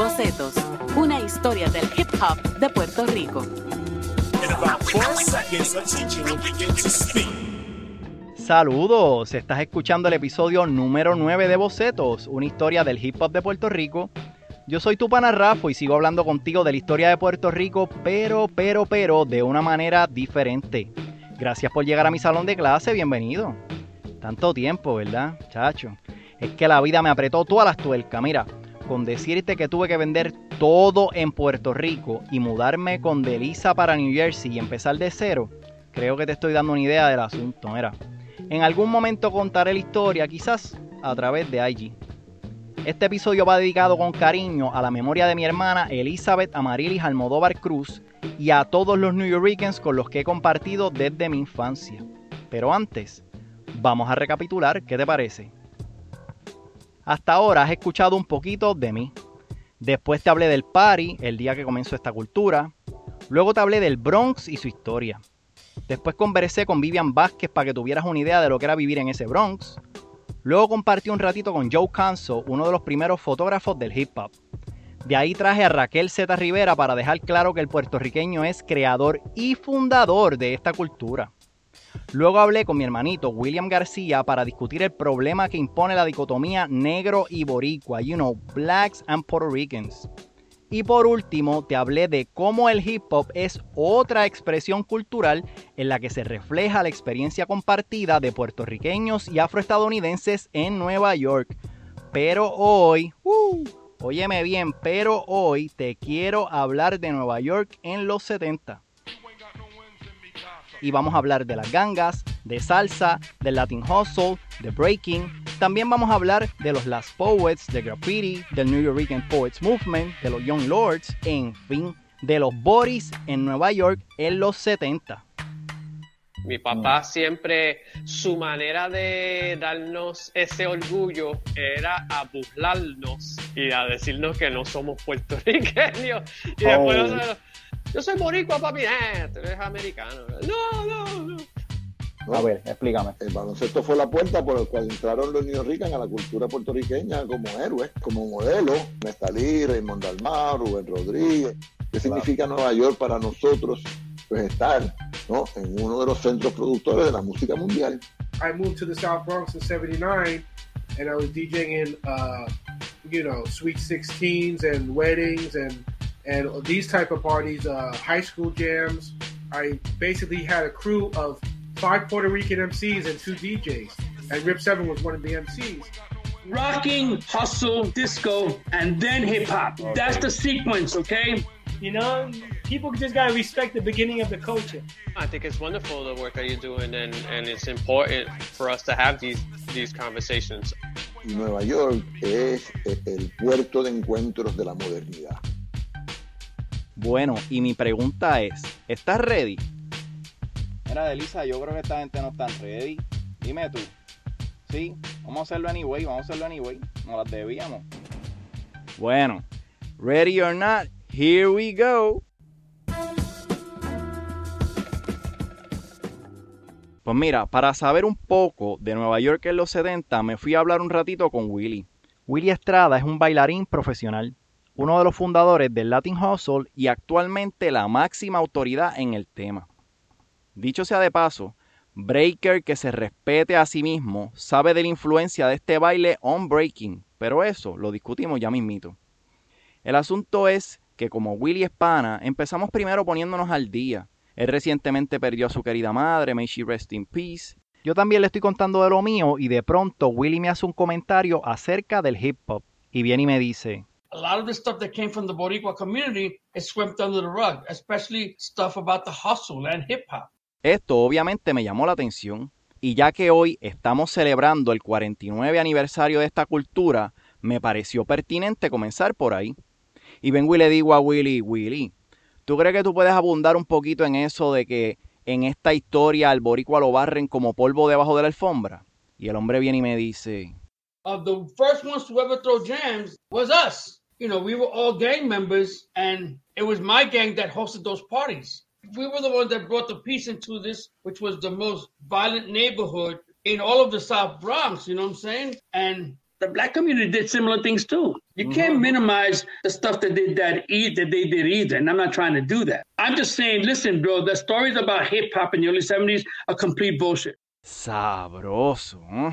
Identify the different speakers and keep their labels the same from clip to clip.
Speaker 1: Bocetos, una historia del hip hop de Puerto Rico.
Speaker 2: Saludos, estás escuchando el episodio número 9 de Bocetos, una historia del hip hop de Puerto Rico. Yo soy tu pana Rafa y sigo hablando contigo de la historia de Puerto Rico, pero, pero, pero, de una manera diferente. Gracias por llegar a mi salón de clase, bienvenido. Tanto tiempo, ¿verdad, chacho? Es que la vida me apretó todas las tuercas. Mira, con decirte que tuve que vender todo en Puerto Rico y mudarme con Delisa para New Jersey y empezar de cero, creo que te estoy dando una idea del asunto. Mira, en algún momento contaré la historia, quizás a través de IG. Este episodio va dedicado con cariño a la memoria de mi hermana Elizabeth Amarilis Almodóvar Cruz y a todos los New Yorkers con los que he compartido desde mi infancia. Pero antes, vamos a recapitular, ¿qué te parece? Hasta ahora has escuchado un poquito de mí. Después te hablé del party, el día que comenzó esta cultura. Luego te hablé del Bronx y su historia. Después conversé con Vivian Vázquez para que tuvieras una idea de lo que era vivir en ese Bronx. Luego compartí un ratito con Joe Canso, uno de los primeros fotógrafos del hip hop. De ahí traje a Raquel Z. Rivera para dejar claro que el puertorriqueño es creador y fundador de esta cultura. Luego hablé con mi hermanito William García para discutir el problema que impone la dicotomía negro y boricua, you know, blacks and Puerto Ricans. Y por último, te hablé de cómo el hip hop es otra expresión cultural en la que se refleja la experiencia compartida de puertorriqueños y afroestadounidenses en Nueva York. Pero hoy, uh, óyeme bien, pero hoy te quiero hablar de Nueva York en los 70 y vamos a hablar de las gangas, de salsa, del Latin Hustle, de breaking. También vamos a hablar de los Last Poets, de graffiti, del New York Poets Movement, de los Young Lords, en fin, de los Boris en Nueva York en los 70.
Speaker 3: Mi papá siempre, su manera de darnos ese orgullo era a burlarnos y a decirnos que no somos puertorriqueños. Y después oh yo soy boricua, papi, eh, tú eres americano. No, no, no.
Speaker 4: A ver, explícame. El baloncesto fue la puerta por la cual entraron los niños ricos a la cultura puertorriqueña como héroes, como modelos. Nestalí, Raymond Dalmar, Rubén Rodríguez. ¿Qué significa Nueva York para nosotros? Pues estar ¿no? en uno de los centros productores de la música mundial.
Speaker 5: I moved to the South Bronx in 79 and I was DJing in, uh, you know, Sweet 16s and weddings and and these type of parties, uh, high school jams. I basically had a crew of five Puerto Rican MCs and two DJs, and Rip Seven was one of the MCs.
Speaker 6: Rocking, hustle, disco, and then hip hop. Okay. That's the sequence, okay?
Speaker 7: You know, people just gotta respect the beginning of the culture.
Speaker 3: I think it's wonderful the work that you're doing, and, and it's important for us to have these these conversations.
Speaker 4: Nueva York es el puerto de encuentros de la modernidad.
Speaker 2: Bueno, y mi pregunta es, ¿estás ready? Mira, Delisa, yo creo que esta gente no está ready. Dime tú. Sí, vamos a hacerlo anyway, vamos a hacerlo anyway. No las debíamos. Bueno, ready or not, here we go. Pues mira, para saber un poco de Nueva York en los 70, me fui a hablar un ratito con Willy. Willy Estrada es un bailarín profesional uno de los fundadores del Latin Hustle y actualmente la máxima autoridad en el tema. Dicho sea de paso, Breaker que se respete a sí mismo sabe de la influencia de este baile on breaking, pero eso lo discutimos ya mismito. El asunto es que como Willy Espana empezamos primero poniéndonos al día. Él recientemente perdió a su querida madre, may she rest in peace. Yo también le estoy contando de lo mío y de pronto Willy me hace un comentario acerca del hip hop y viene y me dice,
Speaker 6: a lot of the stuff that came from the Boricua community is swept under the rug, especially stuff about the hustle and hip hop.
Speaker 2: Esto obviamente me llamó la atención y ya que hoy estamos celebrando el 49 aniversario de esta cultura, me pareció pertinente comenzar por ahí. Y vengo y le digo a Willy, Willy, ¿tú crees que tú puedes abundar un poquito en eso de que en esta historia al boricua lo barren como polvo debajo de la alfombra? Y el hombre viene y me dice,
Speaker 6: of the first ones to ever throw jams was us you know, we were all gang members, and it was my gang that hosted those parties. We were the ones that brought the peace into this, which was the most violent neighborhood in all of the South Bronx, you know what I'm saying? And the black community did similar things too. You can't minimize the stuff that they that eat that they did either. And I'm not trying to do that. I'm just saying, listen, bro, the stories about hip hop in the early 70s are complete bullshit.
Speaker 2: Sabroso. ¿eh?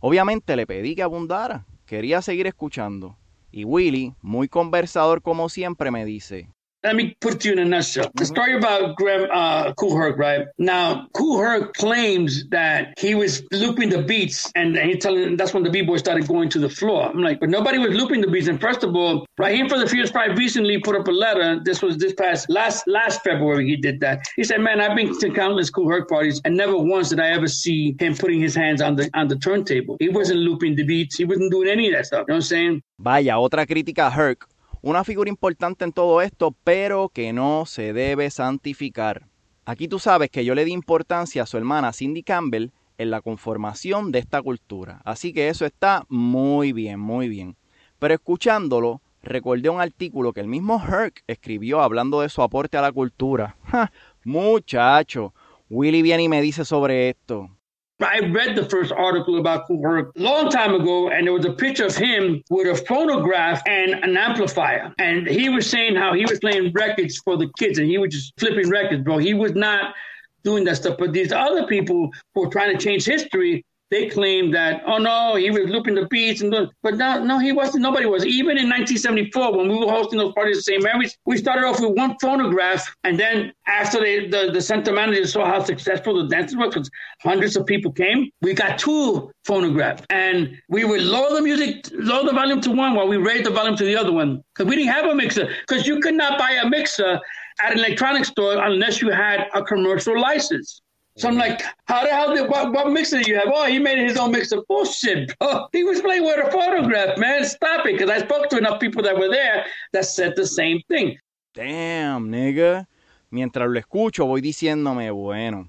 Speaker 2: Obviamente le pedí que abundara. Quería seguir escuchando. Y Willy, muy conversador como siempre, me dice,
Speaker 6: Let me put you in a nutshell. The story about Graham uh, Kool Herc, right? Now, Kool Herc claims that he was looping the beats, and he telling that's when the b boys started going to the floor. I'm like, but nobody was looping the beats. And first of all, Raheem for the Fierce Five recently put up a letter. This was this past last last February. He did that. He said, "Man, I've been to countless Kool Herc parties, and never once did I ever see him putting his hands on the on the turntable. He wasn't looping the beats. He wasn't doing any of that stuff. You know what I'm saying?
Speaker 2: Vaya, otra crítica a Herc, una figura importante en todo esto, pero que no se debe santificar. Aquí tú sabes que yo le di importancia a su hermana Cindy Campbell en la conformación de esta cultura, así que eso está muy bien, muy bien. Pero escuchándolo, recordé un artículo que el mismo Herc escribió hablando de su aporte a la cultura. ¡Ja! Muchacho, Willy viene y me dice sobre esto.
Speaker 6: I read the first article about Kool a long time ago, and there was a picture of him with a phonograph and an amplifier. And he was saying how he was playing records for the kids, and he was just flipping records, bro. He was not doing that stuff. But these other people who are trying to change history, they claim that, oh no, he was looping the beats and doing, but no, no, he wasn't. Nobody was. Even in 1974, when we were hosting those parties at St. Mary's, we started off with one phonograph, and then after they, the the center manager saw how successful the dances were, because hundreds of people came, we got two phonographs, and we would lower the music, lower the volume to one while we raised the volume to the other one, because we didn't have a mixer, because you could not buy a mixer at an electronics store unless you had a commercial license. So I'm like, how the hell did what, what mixer do you have? Oh, he made his own mixer. Bullshit, bro. He was playing with a photograph, man. Stop it. Because I spoke to enough people that were there that said the same thing.
Speaker 2: Damn, nigga. Mientras lo escucho, voy diciéndome, bueno,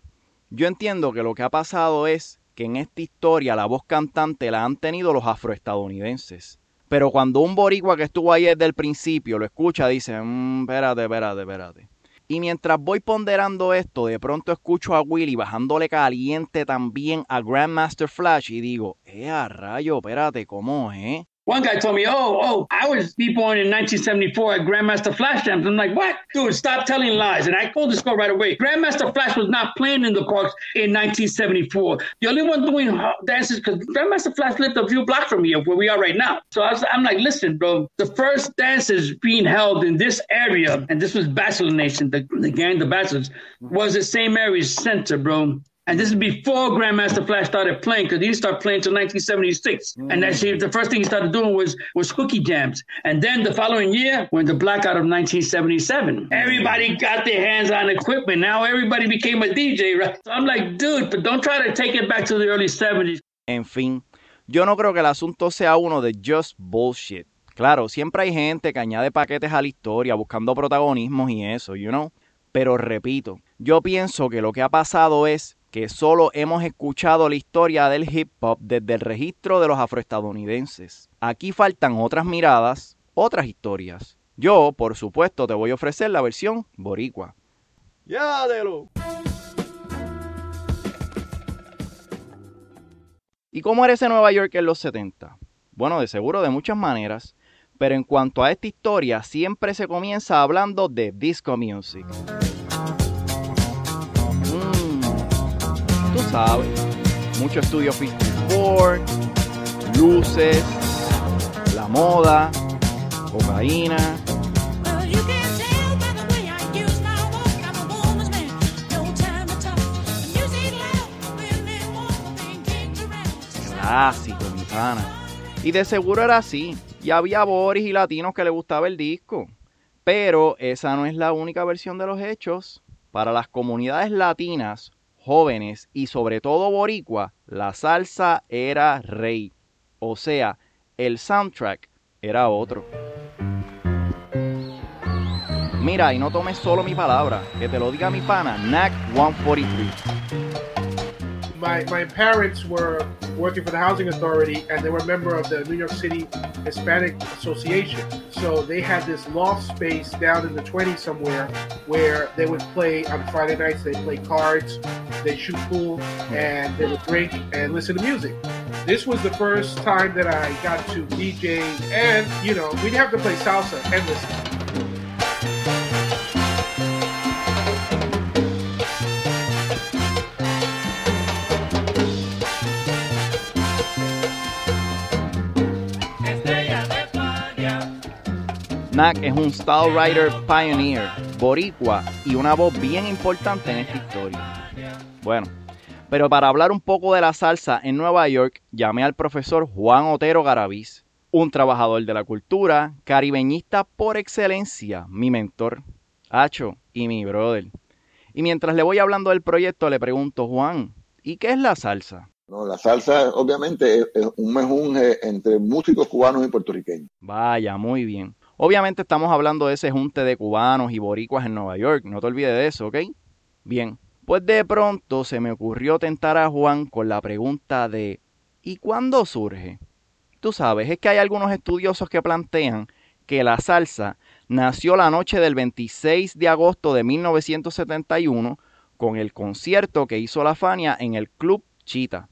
Speaker 2: yo entiendo que lo que ha pasado es que en esta historia la voz cantante la han tenido los afroestadounidenses. Pero cuando un boricua que estuvo ahí desde el principio lo escucha, dice, mmm, espérate, espérate, espérate. Y mientras voy ponderando esto, de pronto escucho a Willy bajándole caliente también a Grandmaster Flash y digo, eh, a rayo, espérate, ¿cómo es?
Speaker 6: One guy told me, oh, oh, I was born in 1974 at Grandmaster Flash Jams. I'm like, what? Dude, stop telling lies. And I called this girl right away. Grandmaster Flash was not playing in the parks in 1974. The only one doing dances, because Grandmaster Flash lived a few blocks from here, where we are right now. So I was, I'm like, listen, bro, the first dances being held in this area, and this was Bachelor Nation, the, the gang, the Bachelors, was the St. Mary's Center, bro. And this is before Grandmaster Flash started playing, because he didn't start playing until 1976. And actually, the first thing he started doing was was cookie jams. And then the following year, when the blackout of 1977, everybody got their hands on equipment. Now everybody became a DJ, right? So I'm like, dude, but don't try to take it back to the early 70s.
Speaker 2: En fin, yo no creo que el asunto sea uno de just bullshit. Claro, siempre hay gente que añade paquetes a la historia buscando protagonismos y eso, you know. Pero repito, yo pienso que lo que ha pasado es que solo hemos escuchado la historia del hip hop desde el registro de los afroestadounidenses. Aquí faltan otras miradas, otras historias. Yo, por supuesto, te voy a ofrecer la versión boricua. ¡Ya! ¿Y cómo era ese Nueva York en los 70? Bueno, de seguro de muchas maneras, pero en cuanto a esta historia, siempre se comienza hablando de disco music. Tú sabes, mucho estudio 54, luces, la moda, cocaína. Clásico, mi pana. Y de seguro era así. Y había boris y latinos que le gustaba el disco. Pero esa no es la única versión de los hechos. Para las comunidades latinas, jóvenes y sobre todo boricua, la salsa era rey. O sea, el soundtrack era otro. Mira, y no tomes solo mi palabra, que te lo diga mi pana, NAC 143.
Speaker 5: My, my parents were working for the housing authority and they were a member of the New York City Hispanic Association. So they had this loft space down in the 20s somewhere where they would play on Friday nights, they'd play cards, they'd shoot pool, and they would drink and listen to music. this was the first time that I got to DJ, and you know, we'd have to play salsa endlessly.
Speaker 2: Knack es un style writer pioneer, boricua y una voz bien importante en esta historia. Bueno, pero para hablar un poco de la salsa en Nueva York, llamé al profesor Juan Otero Garaviz, un trabajador de la cultura, caribeñista por excelencia, mi mentor, Hacho y mi brother. Y mientras le voy hablando del proyecto, le pregunto, Juan, ¿y qué es la salsa?
Speaker 4: No, la salsa obviamente es, es un mejunje entre músicos cubanos y puertorriqueños.
Speaker 2: Vaya, muy bien. Obviamente estamos hablando de ese junte de cubanos y boricuas en Nueva York, no te olvides de eso, ¿ok? Bien, pues de pronto se me ocurrió tentar a Juan con la pregunta de ¿y cuándo surge? Tú sabes, es que hay algunos estudiosos que plantean que la salsa nació la noche del 26 de agosto de 1971 con el concierto que hizo la Fania en el Club Chita.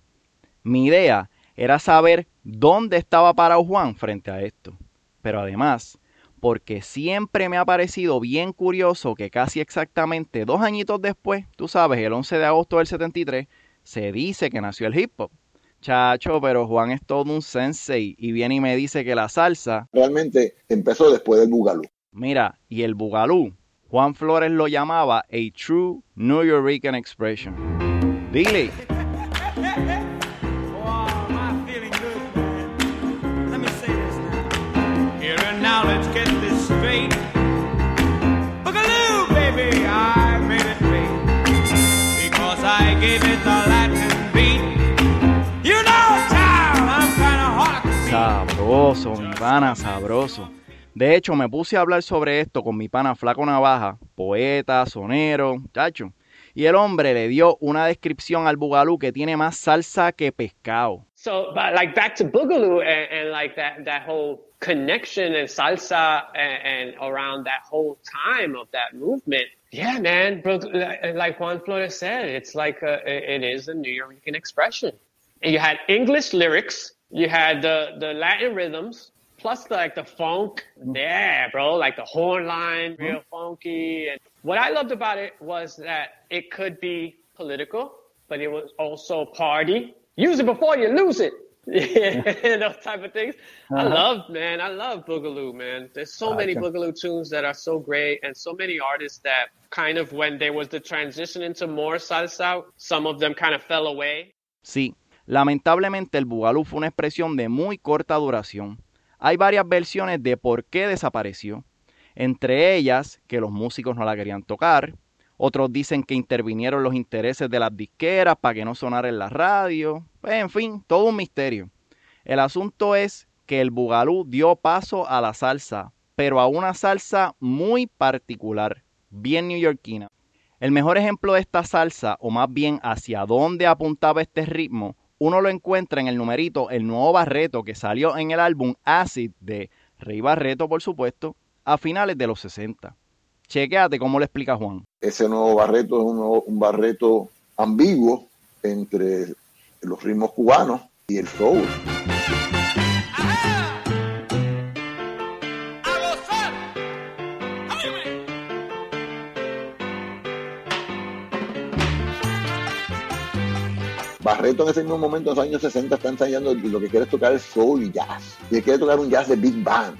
Speaker 2: Mi idea era saber dónde estaba parado Juan frente a esto. Pero además, porque siempre me ha parecido bien curioso que casi exactamente dos añitos después, tú sabes, el 11 de agosto del 73, se dice que nació el hip hop. Chacho, pero Juan es todo un sensei y viene y me dice que la salsa,
Speaker 4: Realmente empezó después del Bugalú.
Speaker 2: mira, y el bugalú, Juan Flores lo llamaba a true New Yorker expression. Dile, sabroso, mi pana, sabroso. De hecho, me puse a hablar sobre esto con mi pana Flaco Navaja, poeta, sonero, chacho. Y el hombre le dio una descripción al bugalú que tiene más salsa que pescado.
Speaker 3: So, but like back to Boogaloo and, and like that that whole connection and salsa and, and around that whole time of that movement. Yeah, man. Bro, like Juan Flores said, it's like a, it is a New Yorker expression. And you had English lyrics, you had the the Latin rhythms, plus like the funk. Yeah, bro, like the horn line, real mm-hmm. funky. And what I loved about it was that it could be political, but it was also party. Use it before you lose it. Yeah, those type of things. I love, man. I love Boogaloo, man. There's so many
Speaker 2: Gotcha.
Speaker 3: Boogaloo tunes that are so great, and so many artists that kind of when there was the transition into more salsa, some of them kind of fell away.
Speaker 2: Sí, lamentablemente el bugalú fue una expresión de muy corta duración. Hay varias versiones de por qué desapareció. Entre ellas, que los músicos no la querían tocar. Otros dicen que intervinieron los intereses de las disqueras para que no sonara en la radio. Pues, en fin, todo un misterio. El asunto es que el bugalú dio paso a la salsa, pero a una salsa muy particular, bien neoyorquina. El mejor ejemplo de esta salsa, o más bien hacia dónde apuntaba este ritmo, uno lo encuentra en el numerito El Nuevo Barreto que salió en el álbum Acid de Rey Barreto, por supuesto, a finales de los 60. Chequéate cómo lo explica Juan.
Speaker 4: Ese nuevo Barreto es un, Barreto ambiguo entre los ritmos cubanos y el soul. Barreto en ese mismo momento, en los años 60, está ensayando lo que quiere tocar es soul y jazz. Y quiere tocar un jazz de big band.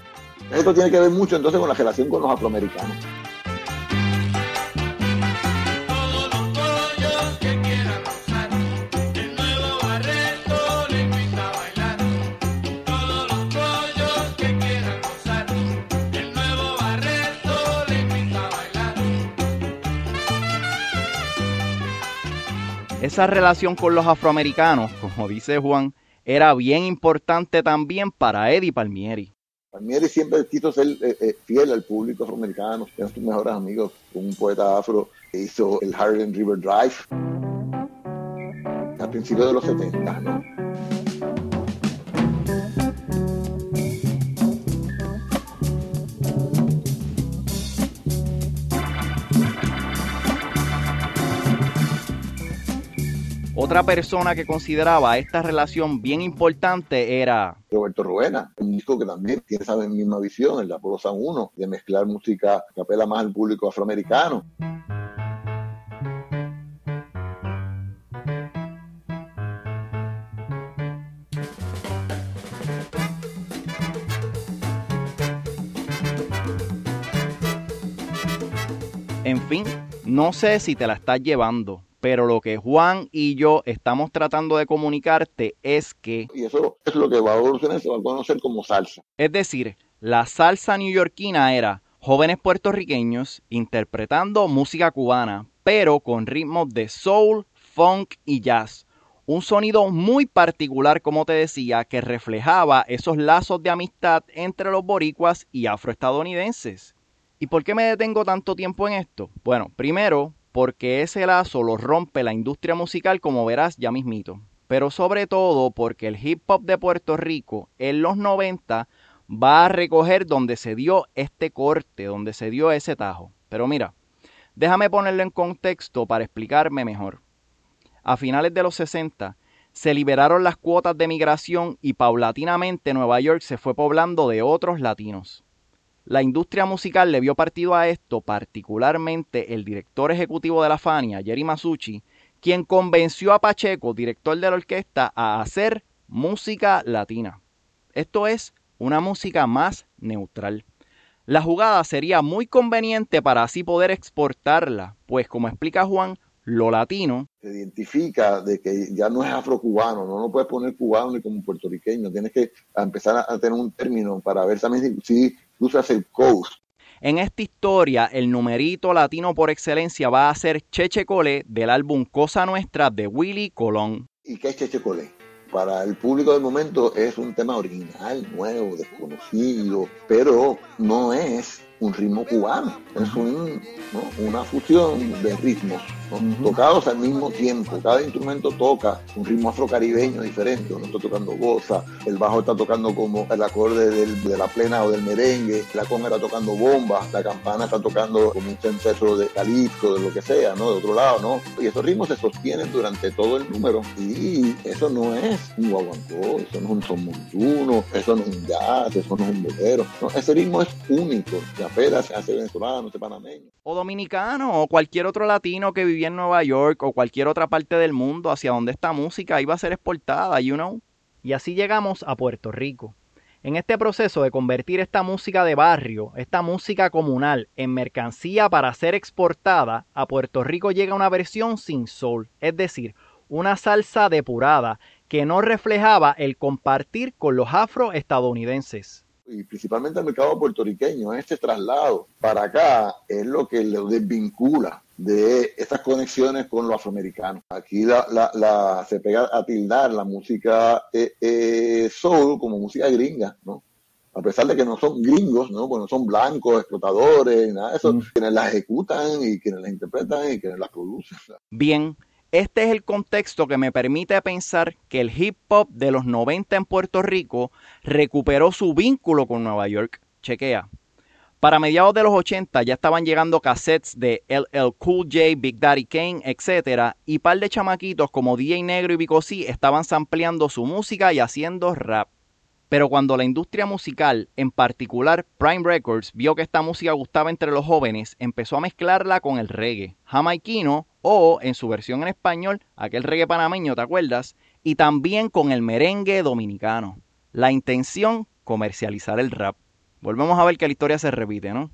Speaker 4: Esto tiene que ver mucho entonces con la relación con los afroamericanos.
Speaker 2: Esa relación con los afroamericanos, como dice Juan, era bien importante también para Eddie Palmieri.
Speaker 4: Palmieri siempre quiso ser eh, eh, fiel al público afroamericano. Tiene sus mejores amigos, un poeta afro que hizo el Harlem River Drive a principios de los 70, ¿no?
Speaker 2: Otra persona que consideraba esta relación bien importante era
Speaker 4: Roberto Ruena, un disco que también tiene esa misma visión, el de Apolo San 1, de mezclar música que apela más al público afroamericano.
Speaker 2: En fin, no sé si te la estás llevando, pero lo que Juan y yo estamos tratando de comunicarte es que,
Speaker 4: Y eso es lo que va a evolucionar, se va a conocer como salsa.
Speaker 2: es decir, la salsa neoyorquina era jóvenes puertorriqueños interpretando música cubana, pero con ritmos de soul, funk y jazz. Un sonido muy particular, como te decía, que reflejaba esos lazos de amistad entre los boricuas y afroestadounidenses. ¿Y por qué me detengo tanto tiempo en esto? Bueno, primero, porque ese lazo lo rompe la industria musical, como verás ya mismito. Pero sobre todo porque el hip hop de Puerto Rico en los 90 va a recoger donde se dio este corte, donde se dio ese tajo. Pero mira, déjame ponerlo en contexto para explicarme mejor. A finales de los 60 se liberaron las cuotas de migración y paulatinamente Nueva York se fue poblando de otros latinos. La industria musical le vio partido a esto, particularmente el director ejecutivo de la Fania, Jerry Masucci, quien convenció a Pacheco, director de la orquesta, a hacer música latina. Esto es una música más neutral. La jugada sería muy conveniente para así poder exportarla, pues como explica Juan, lo latino
Speaker 4: Se identifica de que ya no es afrocubano, no lo puedes poner cubano ni como puertorriqueño, tienes que empezar a, tener un término para ver también si, el coast.
Speaker 2: En esta historia, el numerito latino por excelencia va a ser Cheche Colé del álbum Cosa Nuestra de Willy Colón.
Speaker 4: ¿Y qué es Cheche Colé? Para el público del momento es un tema original, nuevo, desconocido, pero no es un ritmo cubano, es un, ¿no? una fusión de ritmos ¿no? tocados al mismo tiempo. Cada instrumento toca un ritmo afrocaribeño diferente. Uno está tocando goza, el bajo está tocando como el acorde del- de la plena o del merengue, la conga está tocando bomba, la campana está tocando como un centro de calipso, de lo que sea, ¿no? De otro lado, ¿no? Y esos ritmos se sostienen durante todo el número y eso no es un guaguancó, eso no es un son montuno, eso no es un jazz, eso no es un bolero. No, ese ritmo es único, apela, se hace venezolano, se panameño.
Speaker 2: O dominicano, o cualquier otro latino que vivía en Nueva York, o cualquier otra parte del mundo hacia donde esta música iba a ser exportada, you know. Y así llegamos a Puerto Rico. En este proceso de convertir esta música de barrio, esta música comunal, en mercancía para ser exportada, a Puerto Rico llega una versión sin soul, es decir, una salsa depurada que no reflejaba el compartir con los afroestadounidenses.
Speaker 4: Y principalmente al mercado puertorriqueño, este traslado para acá es lo que lo desvincula de estas conexiones con lo afroamericano. Aquí la, la- la- se pega a tildar la música eh, eh, soul como música gringa, ¿no? A pesar de que no son gringos, ¿no? Bueno, son blancos, explotadores, nada de eso, quienes las ejecutan y quienes las interpretan y quienes las producen.
Speaker 2: Bien, este es el contexto que me permite pensar que el hip hop de los 90 en Puerto Rico recuperó su vínculo con Nueva York. Chequea. Para mediados de los 80 ya estaban llegando cassettes de LL Cool J, Big Daddy Kane, etc. Y par de chamaquitos como DJ Negro y Vico C estaban sampleando su música y haciendo rap. Pero cuando la industria musical, en particular Prime Records, vio que esta música gustaba entre los jóvenes, empezó a mezclarla con el reggae jamaiquino o, en su versión en español, aquel reggae panameño, ¿te acuerdas? Y también con el merengue dominicano. La intención, comercializar el rap. Volvemos a ver que la historia se repite, ¿no?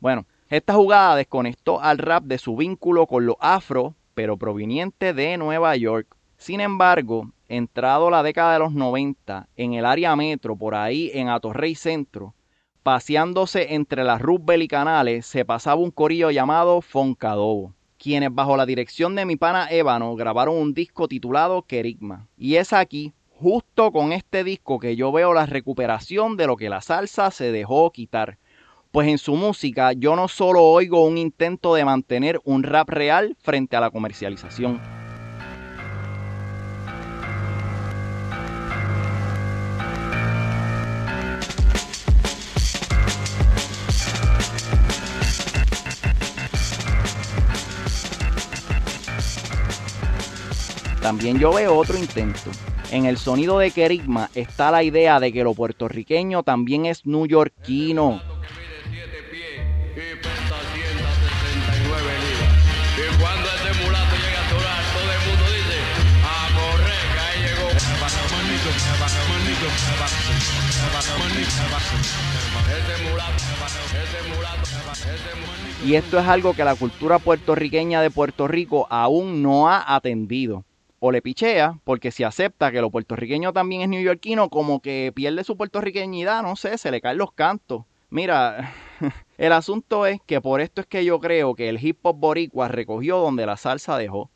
Speaker 2: Bueno, esta jugada desconectó al rap de su vínculo con lo afro, pero proveniente de Nueva York. Sin embargo, entrado la década de los 90, en el área metro, por ahí en Atorrey Centro, paseándose entre las Roosevelt y Canales, se pasaba un corillo llamado Foncadobo, quienes bajo la dirección de mi pana Ébano grabaron un disco titulado Kerigma. Y es aquí, justo con este disco, que yo veo la recuperación de lo que la salsa se dejó quitar. Pues en su música yo no solo oigo un intento de mantener un rap real frente a la comercialización. También yo veo otro intento. En el sonido de Kerigma está la idea de que lo puertorriqueño también es newyorquino.
Speaker 8: y pesa 169 libras. Y cuando ese mulato llega a torar, todo el mundo dice, a correr, que ahí llegó. Ese mulato, ese mulato, ese mulato.
Speaker 2: Y esto es algo que la cultura puertorriqueña de Puerto Rico aún no ha atendido. O le pichea, porque si acepta que lo puertorriqueño también es neoyorquino, como que pierde su puertorriqueñidad, no sé, se le caen los cantos. Mira, el asunto es que por esto es que yo creo que el hip hop boricua recogió donde la salsa dejó.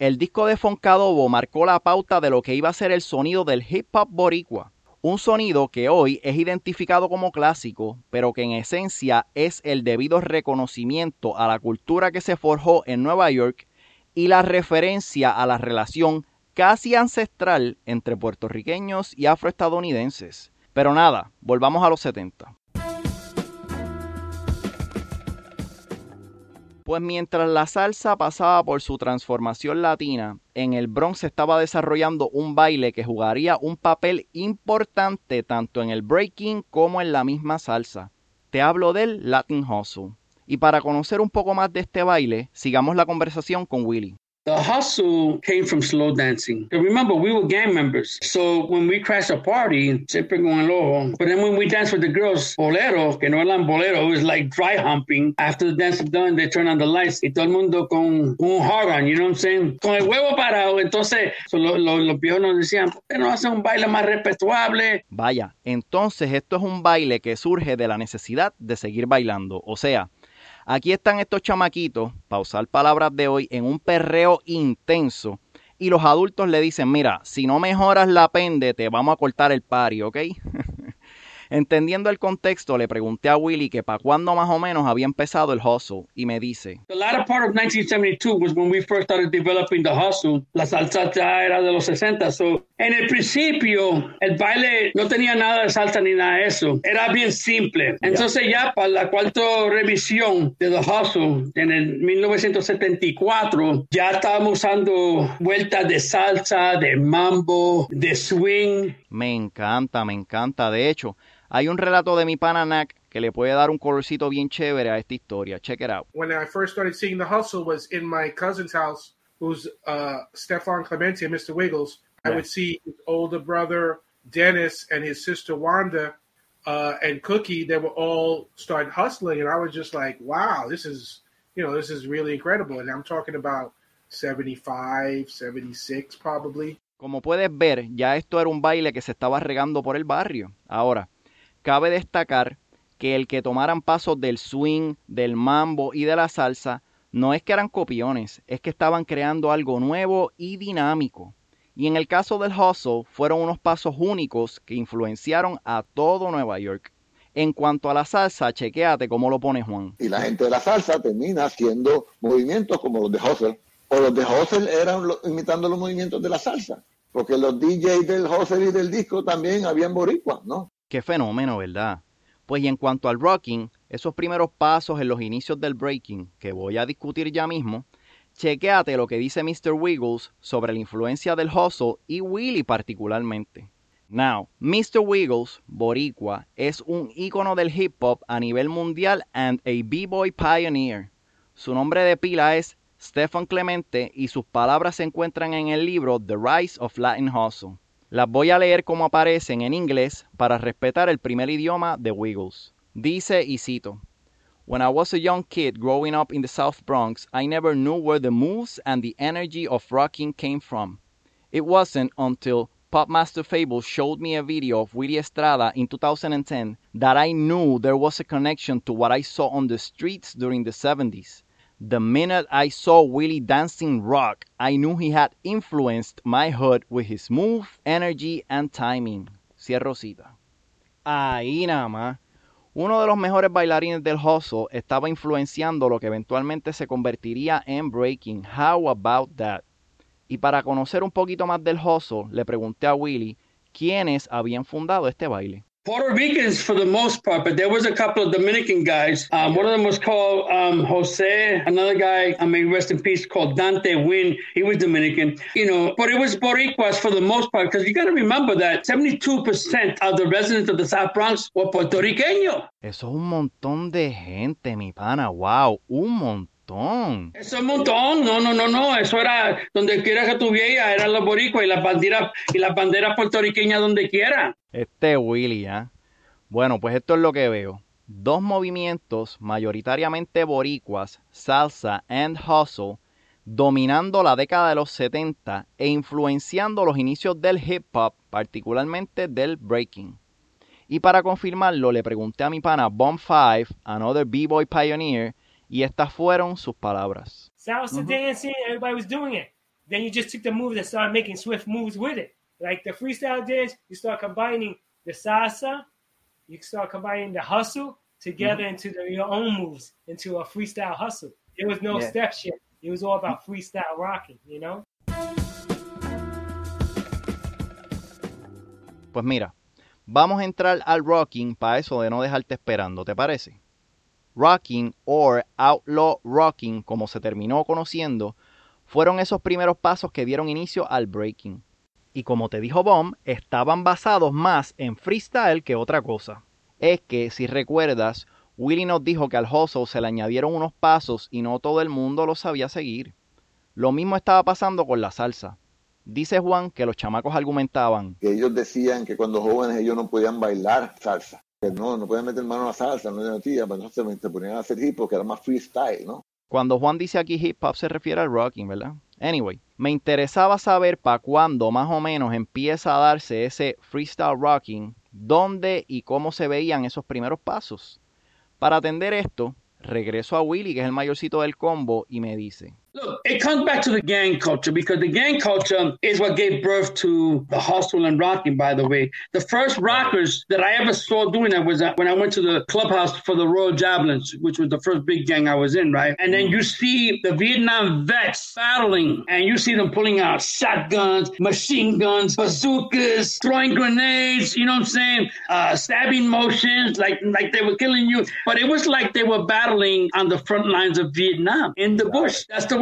Speaker 2: El disco de Foncadobo marcó la pauta de lo que iba a ser el sonido del hip hop boricua. Un sonido que hoy es identificado como clásico, pero que en esencia es el debido reconocimiento a la cultura que se forjó en Nueva York y la referencia a la relación casi ancestral entre puertorriqueños y afroestadounidenses. Pero nada, volvamos a los 70. Pues mientras la salsa pasaba por su transformación latina, en el Bronx se estaba desarrollando un baile que jugaría un papel importante tanto en el breaking como en la misma salsa. Te hablo del Latin Hustle. Y para conocer un poco más de este baile, sigamos la conversación con Willy.
Speaker 6: The hustle came from slow dancing. Remember, we were gang members. So when we crashed a party, siempre con el ojo. But then when we danced with the girls, bolero, que no eran bolero, it was like dry humping. After the dance is done, they turn on the lights. Y todo el mundo con, con un hog on, you know what I'm saying? Con el huevo parado. Entonces, so lo- lo- los viejos nos decían, ¿por qué no hacen un baile más respetuable?
Speaker 2: Vaya, entonces esto es un baile que surge de la necesidad de seguir bailando. O sea, aquí están estos chamaquitos, para usar palabras de hoy, en un perreo intenso. Y los adultos le dicen, mira, si no mejoras la pende, te vamos a cortar el pari, ¿ok? Entendiendo el contexto, le pregunté a Willy que para cuándo más o menos había empezado el hustle. Y me dice,
Speaker 6: The latter part of 1972 was when we first started developing the hustle. La salsa ya era de los 60. So, en el principio, el baile no tenía nada de salsa ni nada de eso. Era bien simple. Entonces, ya para la cuarta revisión de The Hustle, en el 1974, ya estábamos usando vueltas de salsa, de mambo, de swing.
Speaker 2: me encanta, me encanta. De hecho, hay un relato de mi pana Nak que le puede dar un colorcito bien chévere a esta historia. Check it out.
Speaker 5: when I first started seeing the hustle was in my cousin's house, who's uh, Stefan Clemente, Mr. Wiggles. I
Speaker 2: Yeah.
Speaker 5: would see his older brother Dennis and his sister Wanda uh, and Cookie. They were all start hustling, and I was just like, "Wow, this is you know this is really incredible." And I'm talking about 75, 76 probably.
Speaker 2: Como puedes ver, ya esto era un baile que se estaba regando por el barrio. Ahora, cabe destacar que el que tomaran pasos del swing, del mambo y de la salsa no es que eran copiones, es que estaban creando algo nuevo y dinámico. Y en el caso del hustle, fueron unos pasos únicos que influenciaron a todo Nueva York. En cuanto a la salsa, chequéate cómo lo pone Juan.
Speaker 4: Y la gente de la salsa termina haciendo movimientos como los de Hustle. O los de Hustle eran imitando los movimientos de la salsa. Porque los DJs del Hustle y del disco también habían boricuas, ¿no?
Speaker 2: Qué fenómeno, ¿verdad? Pues y en cuanto al rocking, esos primeros pasos en los inicios del breaking, que voy a discutir ya mismo, chequéate lo que dice Mr. Wiggles sobre la influencia del hustle y Willy particularmente. Now, Mr. Wiggles, boricua, es un ícono del hip hop a nivel mundial and a b-boy pioneer. Su nombre de pila es Stefan Clemente y sus palabras se encuentran en el libro The Rise of Latin Hustle. Las voy a leer como aparecen en inglés para respetar el primer idioma de Wiggles. Dice y cito: When I was a young kid growing up in the South Bronx, I never knew where the moves and the energy of rocking came from. It wasn't until Popmaster Fable showed me a video of Willie Estrada in 2010 that I knew there was a connection to what I saw on the streets during the 70s. The minute I saw Willie dancing rock, I knew he had influenced my hood with his move, energy, and timing. Cierro cita. Ahí nada más. Uno de los mejores bailarines del hustle estaba influenciando lo que eventualmente se convertiría en breaking. How about that? Y para conocer un poquito más del hustle, le pregunté a Willie quiénes habían fundado este baile.
Speaker 6: Puerto Ricans for the most part, but there was a couple of Dominican guys. Um, one of them was called um, Jose. Another guy, I mean, rest in peace, called Dante Wynn. He was Dominican, you know. But it was Boricuas for the most part, because you got to remember that 72% of the residents of the South Bronx were puertorriqueños.
Speaker 2: Eso es un montón de gente, mi pana. Wow, un montón.
Speaker 6: Eso es un montón, no, no, no, no, eso era donde quiera que tuviera, eran los boricuas y las banderas y las banderas puertorriqueñas donde quiera.
Speaker 2: Este Willy, ¿ah? Bueno, pues esto es lo que veo. Dos movimientos mayoritariamente boricuas, salsa and hustle, dominando la década de los 70 e influenciando los inicios del hip hop, particularmente del breaking. Y para confirmarlo, le pregunté a mi pana Bomb 5, another b-boy pioneer, y estas fueron sus palabras.
Speaker 7: Salsa dancing, everybody was doing it. Then you just took the moves and started making swift moves with it. Like the freestyle dance, you start combining the salsa, you start combining the hustle together into the, your own moves, into a freestyle hustle. There was no
Speaker 2: Yeah.
Speaker 7: step shit. It was all about freestyle rocking, you know?
Speaker 2: Pues mira, vamos a entrar al rocking para eso de no dejarte esperando, ¿te parece? Rocking or outlaw rocking, como se terminó conociendo, fueron esos primeros pasos que dieron inicio al breaking. Y como te dijo Bomb, estaban basados más en freestyle que otra cosa. Es que, si recuerdas, Willie nos dijo que al hustle se le añadieron unos pasos y no todo el mundo los sabía seguir. Lo mismo estaba pasando con la salsa. Dice Juan que los chamacos argumentaban,
Speaker 4: que ellos decían que cuando jóvenes ellos no podían bailar salsa, no, no podían meter mano a la salsa, no era pero entonces se ponían a hacer hip hop, que era más freestyle, ¿no?
Speaker 2: Cuando Juan dice aquí hip hop se refiere al rocking, ¿verdad? Anyway, me interesaba saber para cuándo más o menos empieza a darse ese freestyle rocking, dónde y cómo se veían esos primeros pasos. Para atender esto, regreso a Willy, que es el mayorcito del combo, y me dice,
Speaker 6: Look, it comes back to the gang culture because the gang culture is what gave birth to the hustle and rocking, by the way. The first rockers that I ever saw doing that was uh, when I went to the clubhouse for the Royal Javelins, which was the first big gang I was in, right? And then you see the Vietnam vets battling and you see them pulling out shotguns, machine guns, bazookas, throwing grenades, you know what I'm saying? Uh, stabbing motions, like, like they were killing you. But it was like they were battling on the front lines of Vietnam in the bush. That's the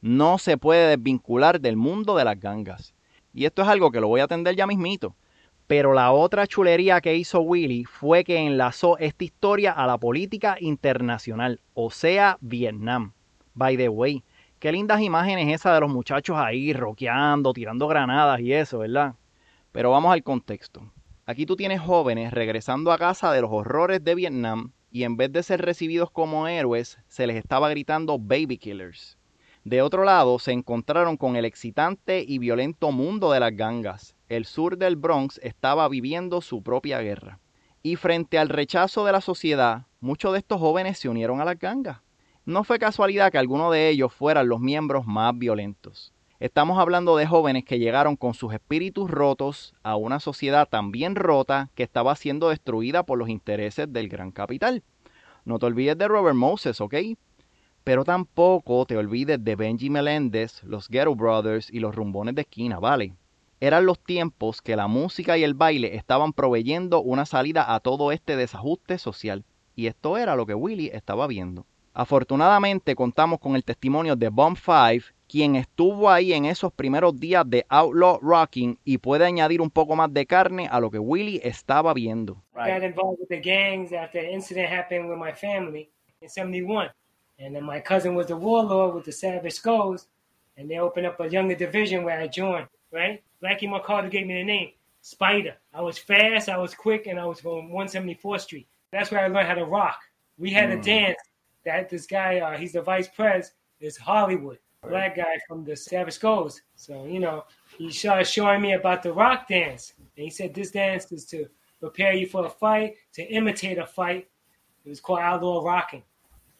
Speaker 2: no se puede desvincular del mundo de las gangas. Y esto es algo que lo voy a atender ya mismito. Pero la otra chulería que hizo Willy fue que enlazó esta historia a la política internacional, o sea, Vietnam. By the way, qué lindas imágenes esas de los muchachos ahí roqueando, tirando granadas y eso, ¿verdad? Pero vamos al contexto. Aquí tú tienes jóvenes regresando a casa de los horrores de Vietnam y en vez de ser recibidos como héroes, se les estaba gritando baby killers. De otro lado, se encontraron con el excitante y violento mundo de las gangas. El sur del Bronx estaba viviendo su propia guerra. Y frente al rechazo de la sociedad, muchos de estos jóvenes se unieron a las gangas. No fue casualidad que algunos de ellos fueran los miembros más violentos. Estamos hablando de jóvenes que llegaron con sus espíritus rotos a una sociedad también rota que estaba siendo destruida por los intereses del gran capital. No te olvides de Robert Moses, ¿ok? Pero tampoco te olvides de Benji Meléndez, los Ghetto Brothers y los rumbones de esquina, ¿vale? Eran los tiempos que la música y el baile estaban proveyendo una salida a todo este desajuste social. Y esto era lo que Willy estaba viendo. Afortunadamente contamos con el testimonio de Bomb 5, quien estuvo ahí en esos primeros días de Outlaw Rocking y puede añadir un poco más de carne a lo que Willy estaba viendo.
Speaker 7: Got involved with the gangs after the incident happened with my family in 71. And then my cousin was the warlord with the Savage Skulls. And they opened up a younger division where I joined, right? Blackie McCarter gave me the name, Spider. I was fast, I was quick, and I was from 174th Street. That's where I learned how to rock. We had a dance that this guy, uh, he's the vice pres, is Hollywood, black guy from the Savage Skulls. So, you know, he started showing me about the rock dance. And he said this dance is to prepare you for a fight, to imitate a fight, It was called Outlaw Rocking.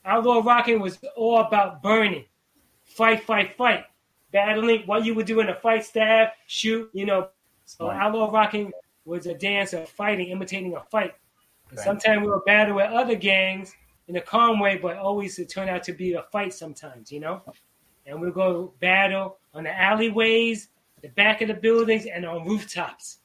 Speaker 7: Outlaw Rocking was all about burning, fight, fight, fight, battling. What you would do in a fight, stab, shoot. You know. So
Speaker 2: Right.
Speaker 7: Outlaw Rocking was a dance of fighting, imitating a fight.
Speaker 2: Right.
Speaker 7: Sometimes we would battle with other gangs in a calm way, but always it turned out to be a fight sometimes, you know? And we'd go battle on the alleyways, the back of the buildings, and on rooftops.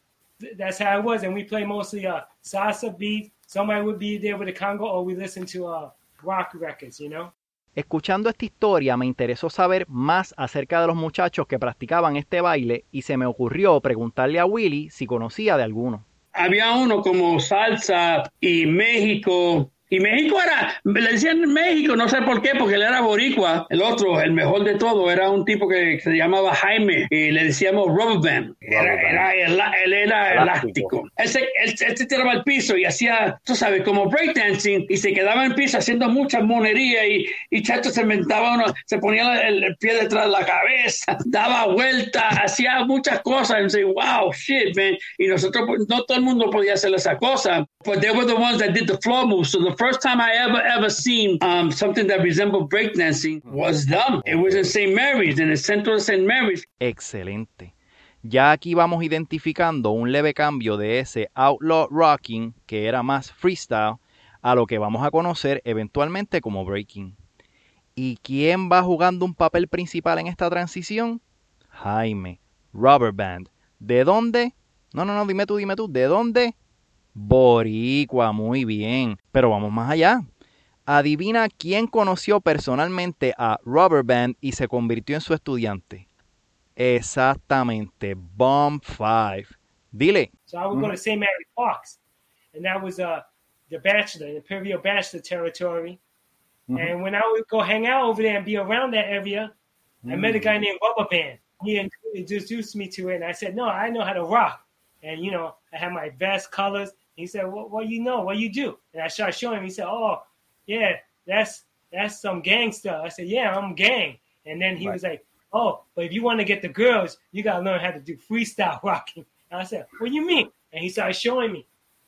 Speaker 7: That's how it was. And we play mostly uh, salsa beat. Somebody would be there with a Congo, or we listen to uh, rock records, you know?
Speaker 2: Escuchando esta historia me interesó saber más acerca de los muchachos que practicaban este baile y se me ocurrió preguntarle a Willy si conocía de alguno.
Speaker 6: había uno como salsa y México. Y México era, le decían México, no sé por qué, porque él era boricua. El otro, el mejor de todo, era un tipo que se llamaba Jaime y le decíamos Rubber Band. Era, era, él, él era elástico. Él se, él, él se tiraba al piso y hacía, tú sabes, como breakdancing y se quedaba en el piso haciendo mucha monería y, y Chacho se inventaba uno, se ponía el, el pie detrás de la cabeza, daba vuelta, hacía muchas cosas y say, wow, shit, man. Y nosotros, pues, no todo el mundo podía hacer esa cosa, but they were the ones that did the floor moves. So the first time I ever, ever seen um, something that resembled breakdancing was them. It was in St. Mary's, in the centro de St. Mary's.
Speaker 2: Excelente. Ya aquí vamos identificando un leve cambio de ese outlaw rocking, que era más freestyle, a lo que vamos a conocer eventualmente como breaking. ¿Y quién va jugando un papel principal en esta transición? Jaime, Rubber Band. ¿De dónde? No, no, no, dime tú, dime tú. ¿De dónde? Boricua, muy bien. Pero vamos más allá. Adivina quién conoció personalmente a Rubber Band y se convirtió en su estudiante. Exactamente, Bomb 5. Dile.
Speaker 7: So I would go to St. Mary Parks, and that was uh, the Bachelor, the Imperial Bachelor territory. And when I would go hang out over there and be around that area, I met a guy named Rubber Band. He in- introduced me to it, and I said, "No, I know how to rock." And you know, I had my vest colors. He said, "What, what you know? What you do?" And I started showing him. He said, "Oh, yeah, that's that's some gang stuff." I said, "Yeah, I'm gang." And then he
Speaker 2: Right.
Speaker 7: was like, "Oh, but if you want to get the girls, you gotta learn how to do freestyle rocking." And I said, "What do you mean?" And he started showing me.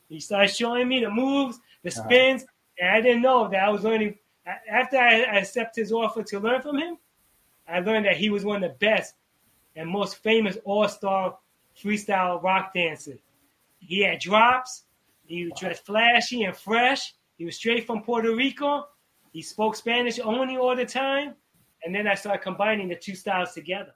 Speaker 7: He started showing me the moves, the spins, and I didn't know that I was learning. After I, I accepted his offer to learn from him, I learned that he was one of the best and most famous all-star freestyle rock dancers. He had drops. He was dressed flashy and fresh. He was straight from Puerto Rico. He spoke Spanish only all the time. And then I started combining the two styles together.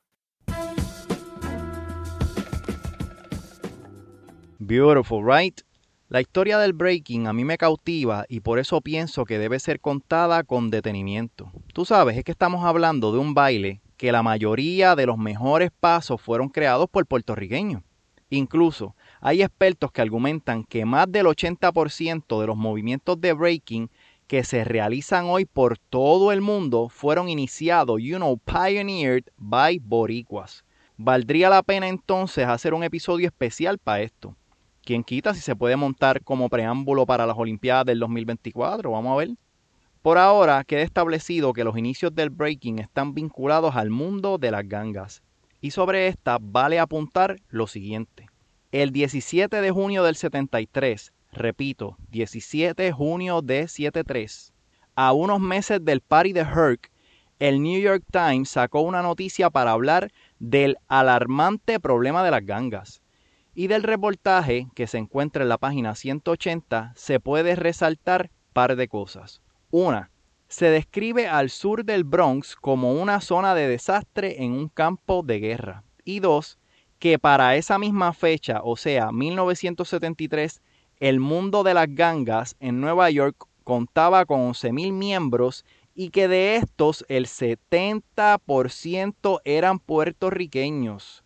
Speaker 2: Beautiful, right? La historia del breaking a mí me cautiva y por eso pienso que debe ser contada con detenimiento. Tú sabes, es que estamos hablando de un baile que la mayoría de los mejores pasos fueron creados por puertorriqueños. Incluso hay expertos que argumentan que más del 80% de los movimientos de breaking que se realizan hoy por todo el mundo fueron iniciados, you know, pioneered by boricuas. Valdría la pena entonces hacer un episodio especial para esto. ¿Quién quita si se puede montar como preámbulo para las Olimpiadas del 2024? Vamos a ver. Por ahora queda establecido que los inicios del breaking están vinculados al mundo de las gangas. Y sobre esta vale apuntar lo siguiente. El 17 de junio del 73, repito, 17 de junio de 73, a unos meses del party de Herc, el New York Times sacó una noticia para hablar del alarmante problema de las gangas. Y del reportaje que se encuentra en la página 180 se puede resaltar par de cosas. Una, se describe al sur del Bronx como una zona de desastre en un campo de guerra. Y dos, que para esa misma fecha, o sea, 1973, el mundo de las gangas en Nueva York contaba con 11.000 miembros y que de estos el 70% eran puertorriqueños.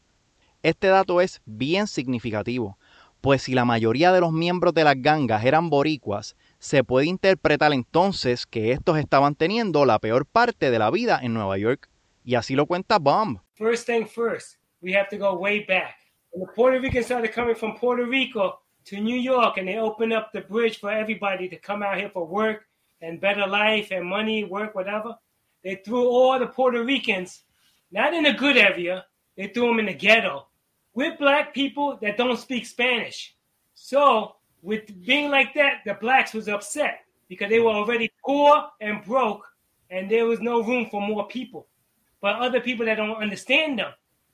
Speaker 2: Este dato es bien significativo, pues si la mayoría de los miembros de las gangas eran boricuas, se puede interpretar entonces que estos estaban teniendo la peor parte de la vida en Nueva York. Y así lo cuenta Bomb.
Speaker 7: First thing first, we have to go way back. When the Puerto Ricans started coming from Puerto Rico to New York and they opened up the bridge for everybody to come out here for work and better life and money, work, whatever, they threw all the Puerto Ricans, not in a good area, they threw them in the ghetto with black people that don't speak Spanish. So, with being like that, the blacks was upset because they were already poor and broke, and there was no room for more people. But other people that don't understand them.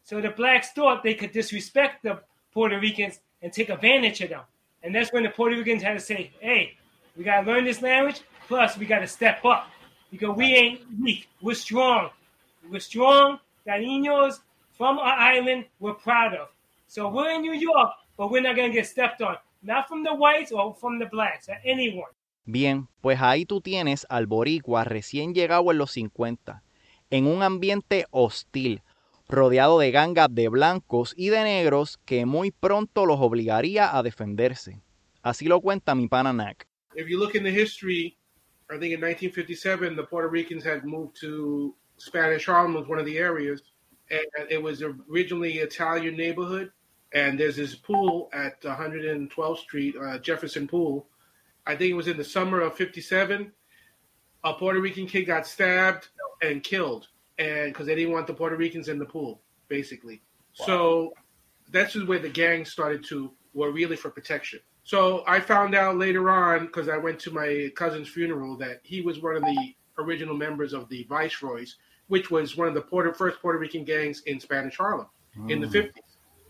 Speaker 7: So the blacks thought they could disrespect the Puerto Ricans and take advantage of them. And that's when the Puerto Ricans had to say, hey, we got to learn this language, plus we got to step up because we ain't weak. We're strong. We're strong. Cariños from our island, we're proud of. So we're in New York, but we're not going to get stepped on. Not from the whites or from the blacks, or anyone.
Speaker 2: Bien, pues ahí tú tienes al boricua recién llegado en los 50, en un ambiente hostil, rodeado de gangas de blancos y de negros que muy pronto los obligaría a defenderse. Así lo cuenta mi pana Nack.
Speaker 5: If you look in the history, I think in 1957 the Puerto Ricans had moved to Spanish Harlem was one of the areas, and it was originally Italian neighborhood. And there's this pool at 112th Street, uh, Jefferson Pool. I think it was in the summer of '57. A Puerto Rican kid got stabbed and killed, and because they didn't want the Puerto Ricans in the pool, basically. So that's just where the gangs started to were really for protection. So I found out later on because I went to my cousin's funeral that he was one of the original members of the Viceroys, which was one of the Puerto, first Puerto Rican gangs in Spanish Harlem in the mm. 50s.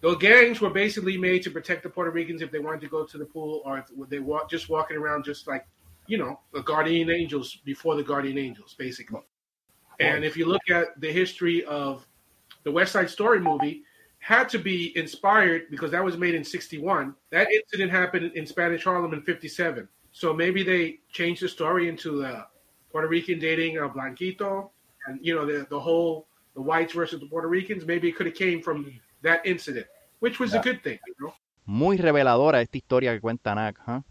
Speaker 5: Those gangs were basically made to protect the Puerto Ricans if they wanted to go to the pool or if they walk just walking around just like, you know, the guardian angels before the guardian angels, basically. And if you look at the history of the West Side Story movie, had to be inspired because that was made in 61. That incident happened in Spanish Harlem in 57. So maybe they changed the story into the Puerto Rican dating a Blanquito and, you know, the, the whole, the whites versus the Puerto Ricans. Maybe it could have came from that incident, which was a good thing, you know?
Speaker 2: Muy reveladora esta historia que cuenta Nack, ¿ah?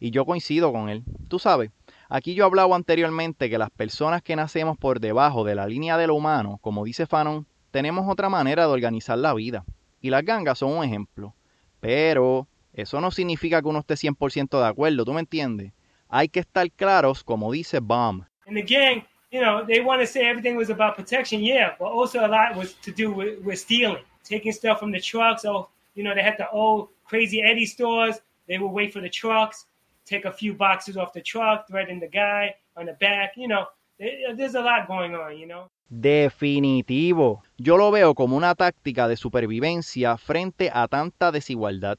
Speaker 2: y yo coincido con él. Tú sabes, aquí yo he hablado anteriormente que las personas que nacemos por debajo de la línea de lo humano, como dice Fanon, tenemos otra manera de organizar la vida. Y las gangas son un ejemplo. Pero eso no significa que uno esté 100% de acuerdo, ¿tú me entiendes? Hay que estar claros, como dice Bomb.
Speaker 7: And gang, you know, they want to say everything was about protection, yeah, but also a lot was to do with, with stealing, taking stuff from the trucks. Oh, you know, they had the old Crazy Eddie stores. They would wait for the trucks, take a few boxes off the truck, threaten the guy on the back. You know, there- there's a lot going on, you know.
Speaker 2: Definitivo. Yo lo veo como una táctica de supervivencia frente a tanta desigualdad.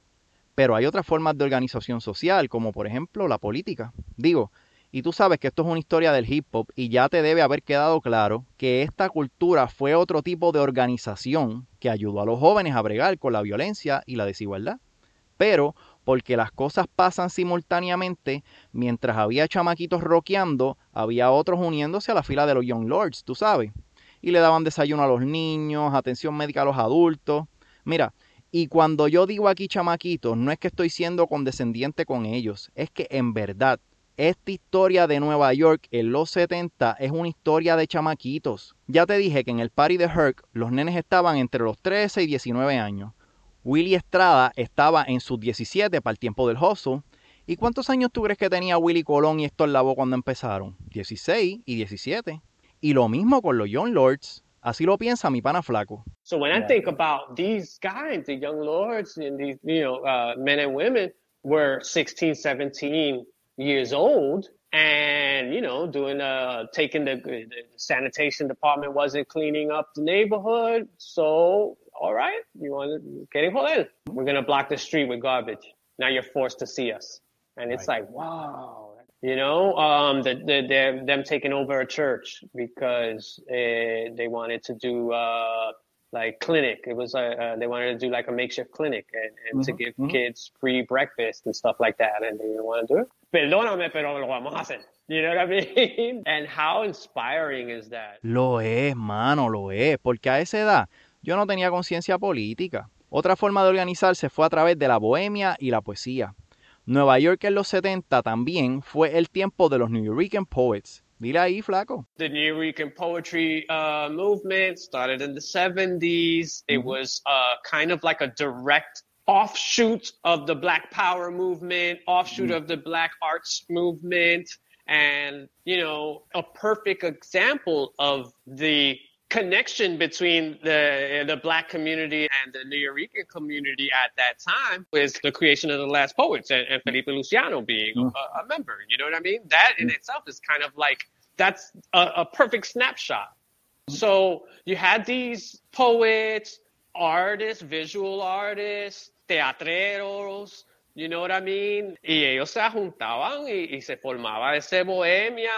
Speaker 2: Pero hay otras formas de organización social, como por ejemplo la política. Digo, y tú sabes que esto es una historia del hip hop y ya te debe haber quedado claro que esta cultura fue otro tipo de organización que ayudó a los jóvenes a bregar con la violencia y la desigualdad. Pero porque las cosas pasan simultáneamente, mientras había chamaquitos rockeando, había otros uniéndose a la fila de los Young Lords, tú sabes. Y le daban desayuno a los niños, atención médica a los adultos. Mira, y cuando yo digo aquí chamaquitos, no es que estoy siendo condescendiente con ellos, es que en verdad, esta historia de Nueva York en los 70 es una historia de chamaquitos. Ya te dije que en el party de Herc los nenes estaban entre los 13 y 19 años. Willy Estrada estaba en sus 17 para el tiempo del hustle. ¿Y cuántos años tú crees que tenía Willy Colón y Héctor Lavoe cuando empezaron? 16 y 17. Y lo mismo con los Young Lords. Así lo piensa mi pana flaco.
Speaker 3: So when I think about these guys, the young lords and these, you know, uh, men and women were 16, 17 years old and, you know, doing, uh, taking the, the sanitation department wasn't cleaning up the neighborhood. So, all right, you want to, quieren joder. We're going to block the street with garbage. Now you're forced to see us. And it's like, wow. You know, um, the, the, they're, them taking over a church because uh, they wanted to do, uh, like clinic. It was uh, uh, they wanted to do like a makeshift clinic and, and to
Speaker 2: Mhm,
Speaker 3: give
Speaker 2: mhm.
Speaker 3: kids free breakfast and stuff like that, and they didn't want to do it. Perdóname, pero lo vamos a hacer. You know what I mean? And how inspiring is that?
Speaker 2: Lo es, mano, lo es, porque a esa edad yo no tenía conciencia política. Otra forma de organizarse fue a través de la bohemia y la poesía. Nueva York en los 70 también fue el tiempo de los New York Poets. Dile ahí, flaco.
Speaker 3: The New Rican poetry uh, movement started in the 70s. It was uh, kind of like a direct offshoot of the Black Power movement, offshoot of the Black Arts movement, and, you know, a perfect example of the connection between the the black community and the New Yorican community at that time was the creation of the Last Poets and, and Felipe Luciano being mm. a, a member. You know what I mean? That in mm. itself is kind of like that's a, a perfect snapshot. Mm-hmm. So you had these poets, artists, visual artists, teatreros, you know what I mean? Y ellos se juntaban y, y se formaba ese bohemia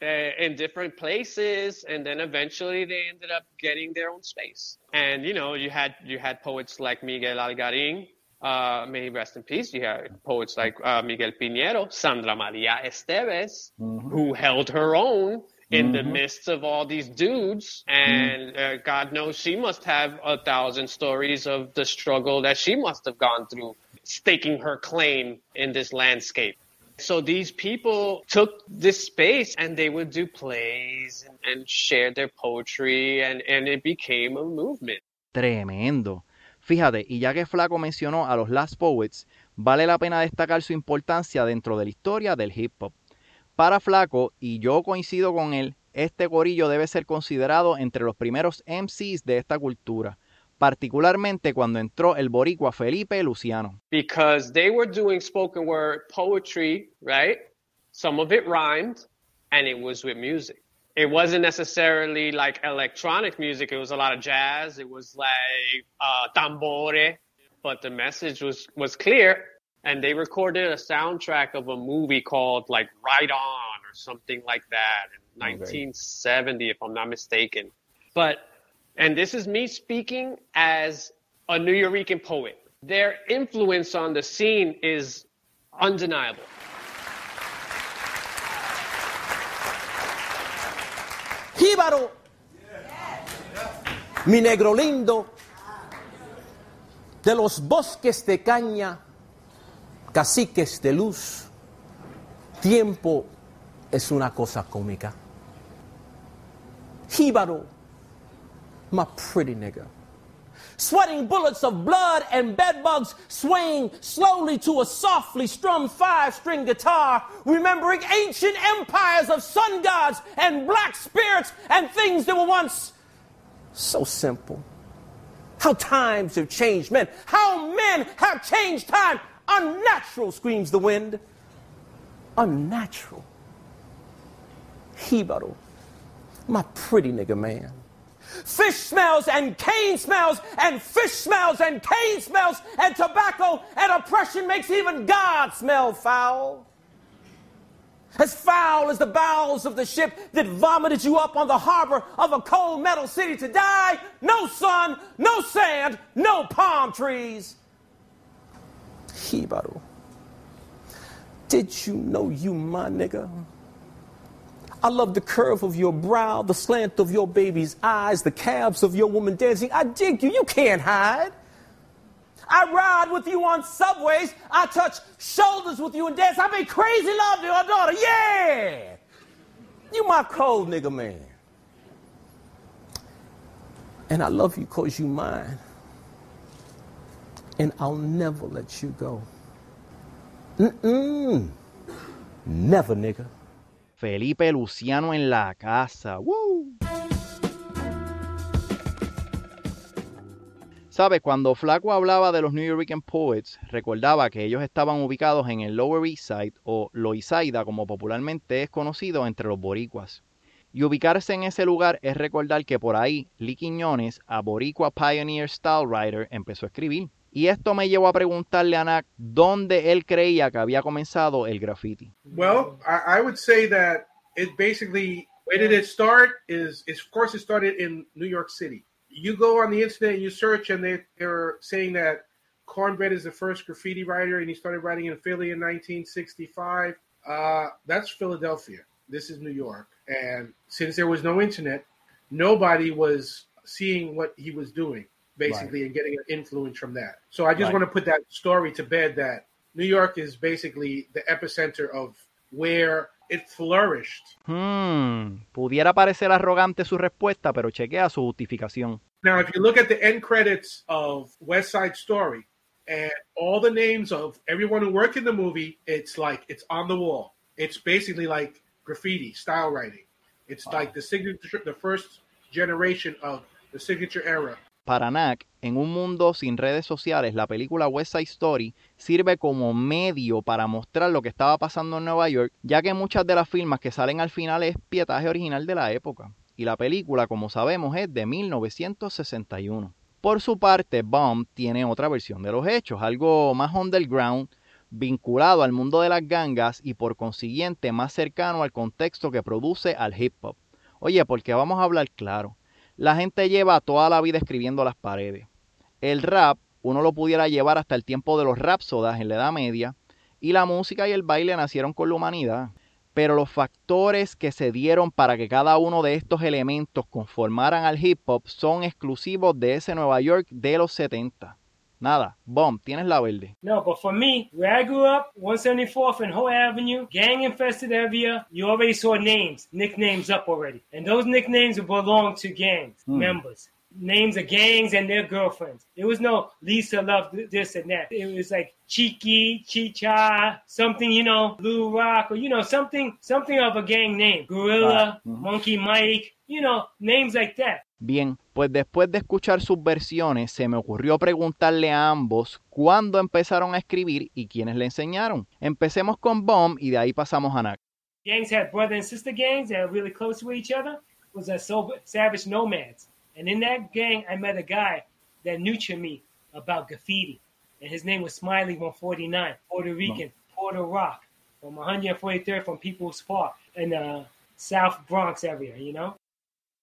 Speaker 3: eh, in different places, and then eventually they ended up getting their own space. And you know, you had you had poets like Miguel Algarín, uh, may he rest in peace. You had poets like uh, Miguel Piñero, Sandra Maria Esteves, who held her own in the midst of all these dudes. And uh, God knows she must have a thousand stories of the struggle that she must have gone through staking her claim in this landscape. So these people took this space and they would do plays and, share their poetry and, and it became a movement.
Speaker 2: Tremendo. Fíjate, y ya que Flaco mencionó a los Last Poets, vale la pena destacar su importancia dentro de la historia del hip hop. Para Flaco, y yo coincido con él, este gorillo debe ser considerado entre los primeros MCs de esta cultura, particularmente cuando entró el boricua Felipe Luciano.
Speaker 3: because they were doing spoken word poetry, right? Some of it rhymed and it was with music. It wasn't necessarily like electronic music. It was a lot of jazz. It was like uh, tambore, but the message was, was clear. And they recorded a soundtrack of a movie called like Right On or something like that in 1970, if I'm not mistaken. But, and this is me speaking as a New Yorican poet. Their influence on the scene is undeniable.
Speaker 9: Jíbaro, mi negro lindo, de los bosques de caña, caciques de luz, tiempo es una cosa cómica. Jíbaro, my pretty nigga. Sweating bullets of blood and bedbugs swaying slowly to a softly strummed five string guitar, remembering ancient empires of sun gods and black spirits and things that were once so simple. How times have changed men. How men have changed time. Unnatural, screams the wind. Unnatural. Hibaro, my pretty nigga man. Fish smells and cane smells and fish smells and cane smells and tobacco and oppression makes even God smell foul. As foul as the bowels of the ship that vomited you up on the harbor of a cold metal city to die. No sun, no sand, no palm trees. Hibaro, did you know you my nigga? I love the curve of your brow, the slant of your baby's eyes, the calves of your woman dancing. I dig you, you can't hide. I ride with you on subways. I touch shoulders with you and dance. I make crazy love to your daughter. Yeah! You my cold nigga man. And I love you cause you mine. And I'll never let you go. Mm-mm. Never, nigga.
Speaker 2: Felipe Luciano en la casa. ¡Woo! ¿Sabe? Cuando Flaco hablaba de los New Yorican Poets, recordaba que ellos estaban ubicados en el Lower East Side o Loisaida, como popularmente es conocido entre los boricuas. Y ubicarse en ese lugar es recordar que por ahí Lee Quiñones, a boricua pioneer style writer, empezó a escribir. Y esto me llevó a preguntarle a Nak dónde él creía que había comenzado el graffiti.
Speaker 5: Well, I, I would say that it basically where did it start is, is of course it started in New York City. You go on the internet and you search and they they're saying that Cornbread is the first graffiti writer and he started writing in Philly in 1965. Uh, that's Philadelphia. This is New York. And since there was no internet, nobody was seeing what he was doing basically and getting an influence from that. So I just
Speaker 2: Right.
Speaker 5: want to put that story to bed that New York is basically the epicenter of where it flourished.
Speaker 2: Hmm, pudiera parecer arrogante su respuesta, pero chequea su justificación.
Speaker 5: Now, if you look at the end credits of West Side Story and all the names of everyone who worked in the movie, it's like it's on the wall. It's basically like graffiti style writing. It's like the signature, the first generation of the signature era.
Speaker 2: Para Nak, en un mundo sin redes sociales, la película West Side Story sirve como medio para mostrar lo que estaba pasando en Nueva York, ya que muchas de las firmas que salen al final es pietaje original de la época. Y la película, como sabemos, es de 1961. Por su parte, Bomb tiene otra versión de los hechos, algo más underground, vinculado al mundo de las gangas y por consiguiente más cercano al contexto que produce al hip hop. Oye, porque vamos a hablar claro. La gente lleva toda la vida escribiendo las paredes. El rap, uno lo pudiera llevar hasta el tiempo de los rapsodas en la Edad Media, y la música y el baile nacieron con la humanidad. Pero los factores que se dieron para que cada uno de estos elementos conformaran al hip hop son exclusivos de ese Nueva York de los 70. Nada, Bomb, tienes la verde.
Speaker 7: No, but for me, where I grew up, 174th and Hope Avenue, gang infested area, you already saw names, nicknames up already. And those nicknames belong to gangs,
Speaker 2: Hmm.
Speaker 7: members. Names of gangs and their girlfriends. There was no Lisa loved this and that. It was like Cheeky, Chicha, something, you know, Blue Rock, or you know, something something of a gang name. Gorilla,
Speaker 2: Right. Mhm.
Speaker 7: Monkey Mike, you know, names like that.
Speaker 2: Bien, pues después de escuchar sus versiones, se me ocurrió preguntarle a ambos cuándo empezaron a escribir y quiénes le enseñaron. Empecemos con Bomb y de ahí pasamos a Nak.
Speaker 7: gangs had brother and sister gangs that are really close to each other was a savage nomads and in that gang i met a guy that nurtured me about graffiti and his name was smiley 149 puerto rican puerto rock from 143rd from people's park in the south bronx area you know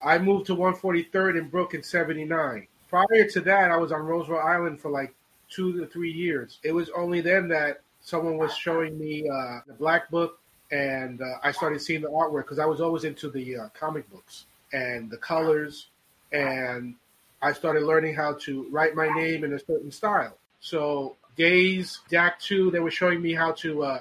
Speaker 5: I moved to 143rd in Brooklyn 79. Prior to that, I was on Roosevelt Island for like two to three years. It was only then that someone was showing me uh, the Black Book, and uh, I started seeing the artwork because I was always into the uh, comic books and the colors, and I started learning how to write my name in a certain style. So Days, DAC 2, they were showing me how to uh,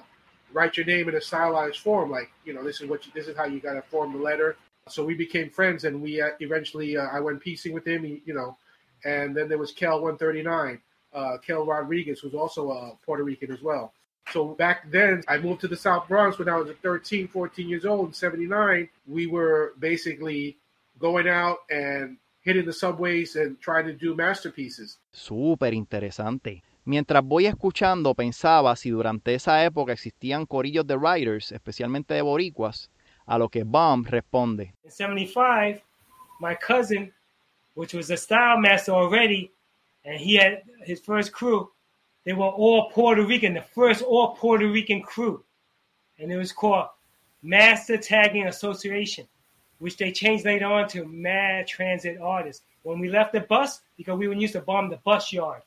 Speaker 5: write your name in a stylized form. Like, you know, this is what you, this is how you got to form the letter. So we became friends, and we uh, eventually uh, I went piecing with him, you know, and then there was Kel 139, uh, Kel Rodriguez, who's also a Puerto Rican as well. So back then, I moved to the South Bronx when I was 13, 14 years old. In 79, we were basically going out and hitting the subways and trying to do masterpieces.
Speaker 2: Súper interesante. Mientras voy escuchando, pensaba si durante esa época existían corillos de writers, especialmente de boricuas, a lo que Bomb responde.
Speaker 7: in 75 my cousin which was a style master already and he had his first crew they were all puerto rican the first all puerto rican crew. And it was called master tagging association which they changed later on to mad transit artists. When we left the bus because we were used to bomb the bus yard.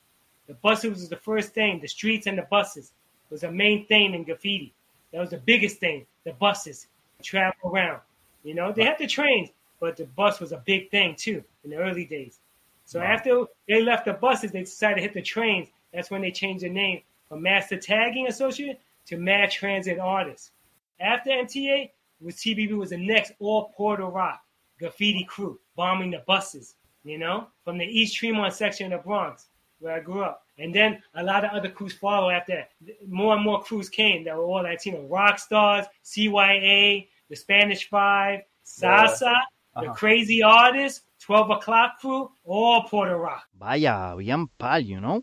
Speaker 7: The buses was the first thing the streets and the buses was the main thing in graffiti. That was the biggest thing the buses travel around you know, they had the trains, but the bus was a big thing too in the early days. So after they left the buses, they decided to hit the trains. That's when they changed the name from Master Tagging Associate to Mad Transit Artists. After MTA, was TBB was the next all Puerto Rock graffiti crew bombing the buses. You know, from the East Tremont section of the Bronx where I grew up. And then a lot of other crews follow after that. More and more crews came that were all Latino rock stars, CYA, the Spanish Five, Sasa, the
Speaker 2: Uh-huh.
Speaker 7: Crazy Artists, 12 O'Clock Crew, all Puerto Rock.
Speaker 2: Vaya, habían par, you know.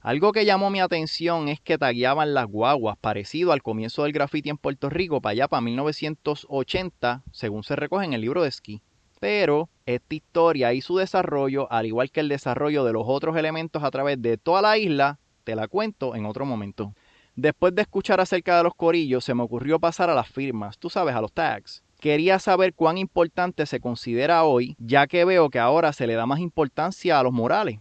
Speaker 2: Algo que llamó mi atención es que tagueaban las guaguas, parecido al comienzo del graffiti en Puerto Rico, para allá, para 1980, según se recoge en el libro de esquí. Pero esta historia y su desarrollo, al igual que el desarrollo de los otros elementos a través de toda la isla, te la cuento en otro momento. Después de escuchar acerca de los corillos, se me ocurrió pasar a las firmas, tú sabes, a los tags. Quería saber cuán importante se considera hoy, ya que veo que ahora se le da más importancia a los morales.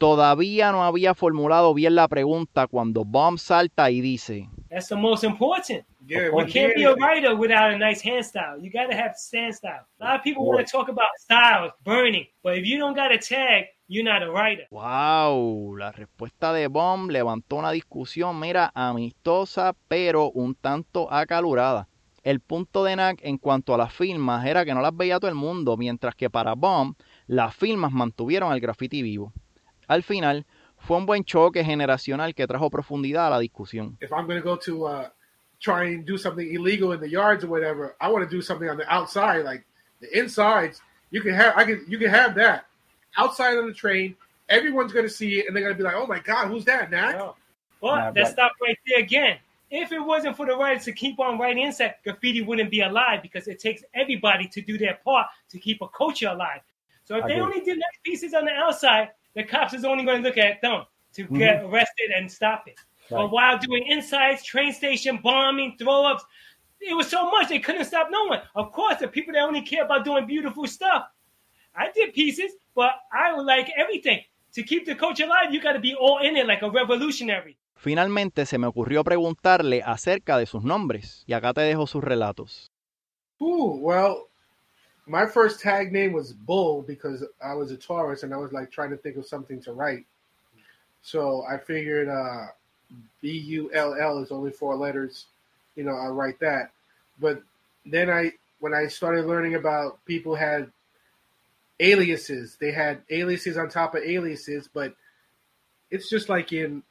Speaker 2: Todavía no había formulado bien la pregunta cuando Bomb salta y dice,
Speaker 7: That's the most important.
Speaker 5: Yeah,
Speaker 7: You can't be a writer without a nice hand style. You got to have stand style. A lot of people want to talk about styles, burning, but if you don't got a tag, you're not a writer.
Speaker 2: wow, la respuesta de Bomb levantó una discusión, mira, amistosa, pero un tanto acalorada. El punto de Nack en cuanto a las firmas era que no las veía todo el mundo, mientras que para Bomb las firmas mantuvieron el graffiti vivo. Al final, fue un buen choque generacional que trajo profundidad a la discusión.
Speaker 5: If I'm going to go to uh, try and do something illegal in the yards or whatever, I want to do something on the outside. Like the insides, You can have I can you can have that outside on the train. Everyone's gonna see it and they're gonna be like, "Oh my God, who's that, Knack?"
Speaker 7: No. But
Speaker 2: Yeah,
Speaker 7: let's
Speaker 2: but-
Speaker 7: stop right there again. If it wasn't for the writers to keep on writing inside, graffiti wouldn't be alive because it takes everybody to do their part to keep a culture alive. So if they
Speaker 2: Agreed.
Speaker 7: only did nice pieces on the outside, the cops is only going to look at them to get arrested and stop it.
Speaker 2: Mm-hmm. Right.
Speaker 7: But while doing insides, train station bombing, throw ups, it was so much they couldn't stop no one. Of course, the people that only care about doing beautiful stuff. I did pieces, but I would like everything. To keep the culture alive, you got to be all in it like a revolutionary.
Speaker 2: Finalmente se me ocurrió preguntarle acerca de sus nombres, y acá te dejo sus relatos.
Speaker 5: Ooh, well, my first tag name was Bull because I was a Taurus and I was like trying to think of something to write. So I figured uh, B U L L is only four letters. You know, I'll write that. But then I, when I started learning about people had aliases, they had aliases on top of aliases, but it's just like in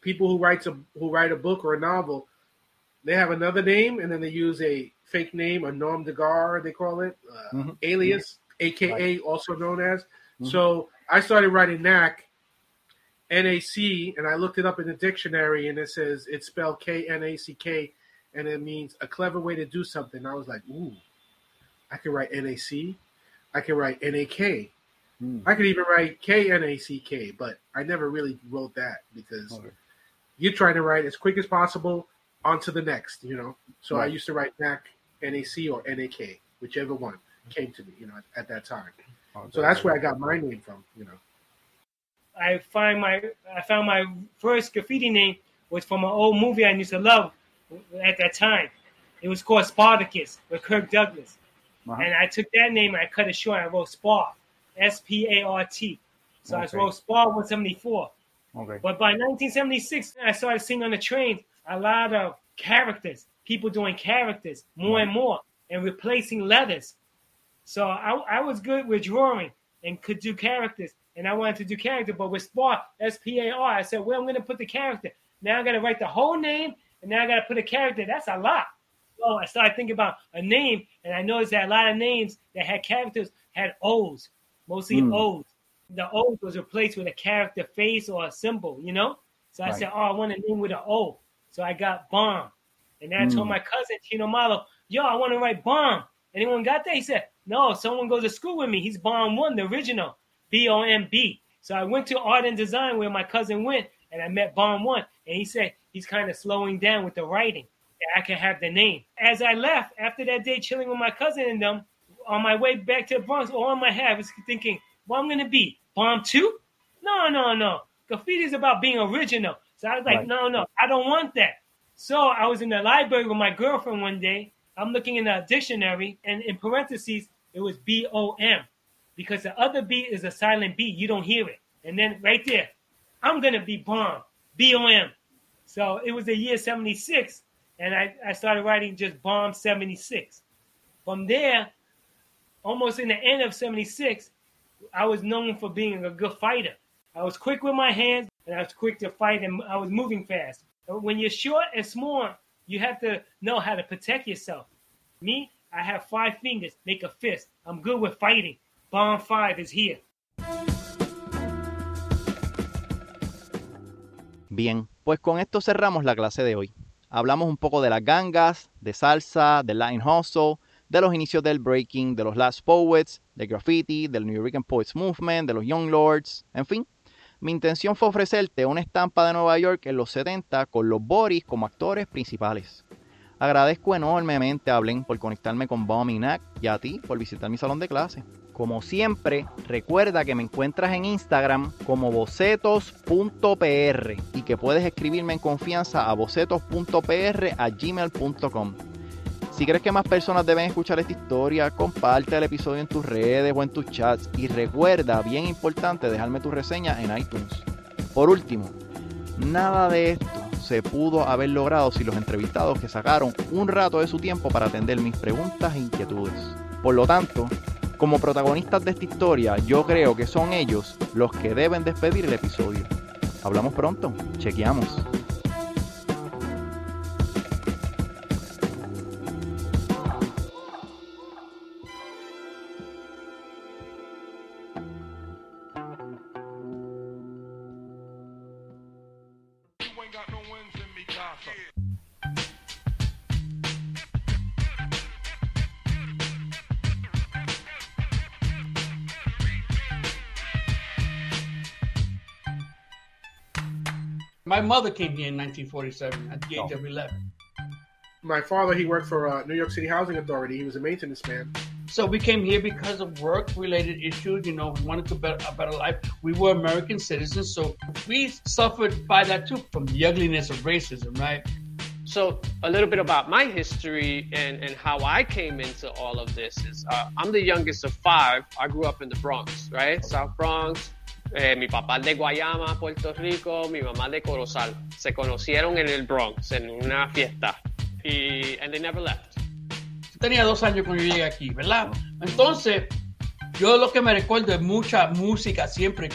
Speaker 5: people who writes a who write a book or a novel, they have another name and then they use a fake name, a nom de guerre, they call it, uh,
Speaker 2: Mhm.
Speaker 5: alias, aka also known as.
Speaker 2: Mhm.
Speaker 5: So I started writing NAC, N A C, and I looked it up in the dictionary and it says it's spelled K N A C K, and it means a clever way to do something. I was like, ooh, I can write NAC, I can write NAK, I could even write K N A C K, but I never really wrote that because
Speaker 2: Okay.
Speaker 5: you're trying to write as quick as possible on to the next, you know. So I used to write NAC, NAC, or NAK, whichever one came to me, you know, at, at that time. So that's where I got my name from, you know.
Speaker 7: I find my I found my first graffiti name was from an old movie I used to love at that time. It was called Spartacus with Kirk Douglas,
Speaker 2: Uh-huh.
Speaker 7: and I took that name and I cut it short. I wrote Spar, S P A R T. So
Speaker 2: Okay.
Speaker 7: I wrote Spar 174.
Speaker 2: Okay.
Speaker 7: But by 1976, I started seeing on the train a lot of characters, people doing characters more and more, and replacing letters. So I, I was good with drawing and could do characters, and I wanted to do character. But with Spar, S P A R, I said, "Well, I'm going to put the character? Now I got to write the whole name, and now I got to put a character. That's a lot." So I started thinking about a name, and I noticed that a lot of names that had characters had O's, mostly
Speaker 2: Hmm.
Speaker 7: O's. The O was replaced with a character face or a symbol, you know. So I
Speaker 2: Right.
Speaker 7: said, "Oh, I want a name with an O." So I got Bomb, and then I told
Speaker 2: Hmm.
Speaker 7: my cousin Chino Malo, "Yo, I want to write Bomb." Anyone got that? He said, "No, someone goes to school with me. He's Bomb One, the original, B O M B." So I went to art and design where my cousin went, and I met Bomb One, and he said he's kind of slowing down with the writing. I can have the name. As I left after that day, chilling with my cousin and them, on my way back to the Bronx, all in my head, I was thinking, "What I'm gonna be? Bomb Two? No, no, no. Graffiti is about being original." So I was like,
Speaker 2: Right.
Speaker 7: "No, no, I don't want that." So I was in the library with my girlfriend one day. I'm looking in the dictionary, and in parentheses, it was B O M, because the other B is a silent B. You don't hear it. And then right there, I'm gonna be bomb, B O M. So it was the year '76, and I, I started writing just bomb '76. From there, almost in the end of '76, I was known for being a good fighter. I was quick with my hands, and I was quick to fight, and I was moving fast. When you're short and small, you have to know how to protect yourself. Me, I have five fingers, make a fist. I'm good with fighting. Bomb five is here.
Speaker 2: Bien, pues con esto cerramos la clase de hoy. Hablamos un poco de las gangas, de salsa, del Latin Hustle, de los inicios del breaking, de los Last Poets, de graffiti, del New York Poets Movement, de los Young Lords, en fin. Mi intención fue ofrecerte una estampa de Nueva York en los 70 con los Boris como actores principales. Agradezco enormemente a Blen por conectarme con Bomb y Knack y a ti por visitar mi salón de clase. Como siempre, recuerda que me encuentras en Instagram como bocetos.pr y que puedes escribirme en confianza a bocetos.pr a gmail.com. Si crees que más personas deben escuchar esta historia, comparte el episodio en tus redes o en tus chats y recuerda, bien importante, dejarme tu reseña en iTunes. Por último, nada de esto se pudo haber logrado si los entrevistados que sacaron un rato de su tiempo para atender mis preguntas e inquietudes. Por lo tanto, como protagonistas de esta historia, yo creo que son ellos los que deben despedir el episodio. Hablamos pronto, chequeamos.
Speaker 6: Mother came here in 1947 at the age
Speaker 2: Oh.
Speaker 6: of 11.
Speaker 5: My father, he worked for uh, New York City Housing Authority. He was a maintenance man.
Speaker 6: So we came here because of work-related issues. You know, we wanted to better a better life. We were American citizens, so we suffered by that too, from the ugliness of racism, right?
Speaker 3: So a little bit about my history and, and how I came into all of this is uh, I'm the youngest of five. I grew up in the Bronx, right? South Bronx. Eh, mi papá es de Guayama, Puerto Rico, mi mamá de Corozal. Se conocieron en el Bronx en una fiesta. Y and they never left.
Speaker 6: Tenía dos años cuando llegué aquí, ¿verdad? Entonces, yo lo que me recuerdo es mucha música siempre.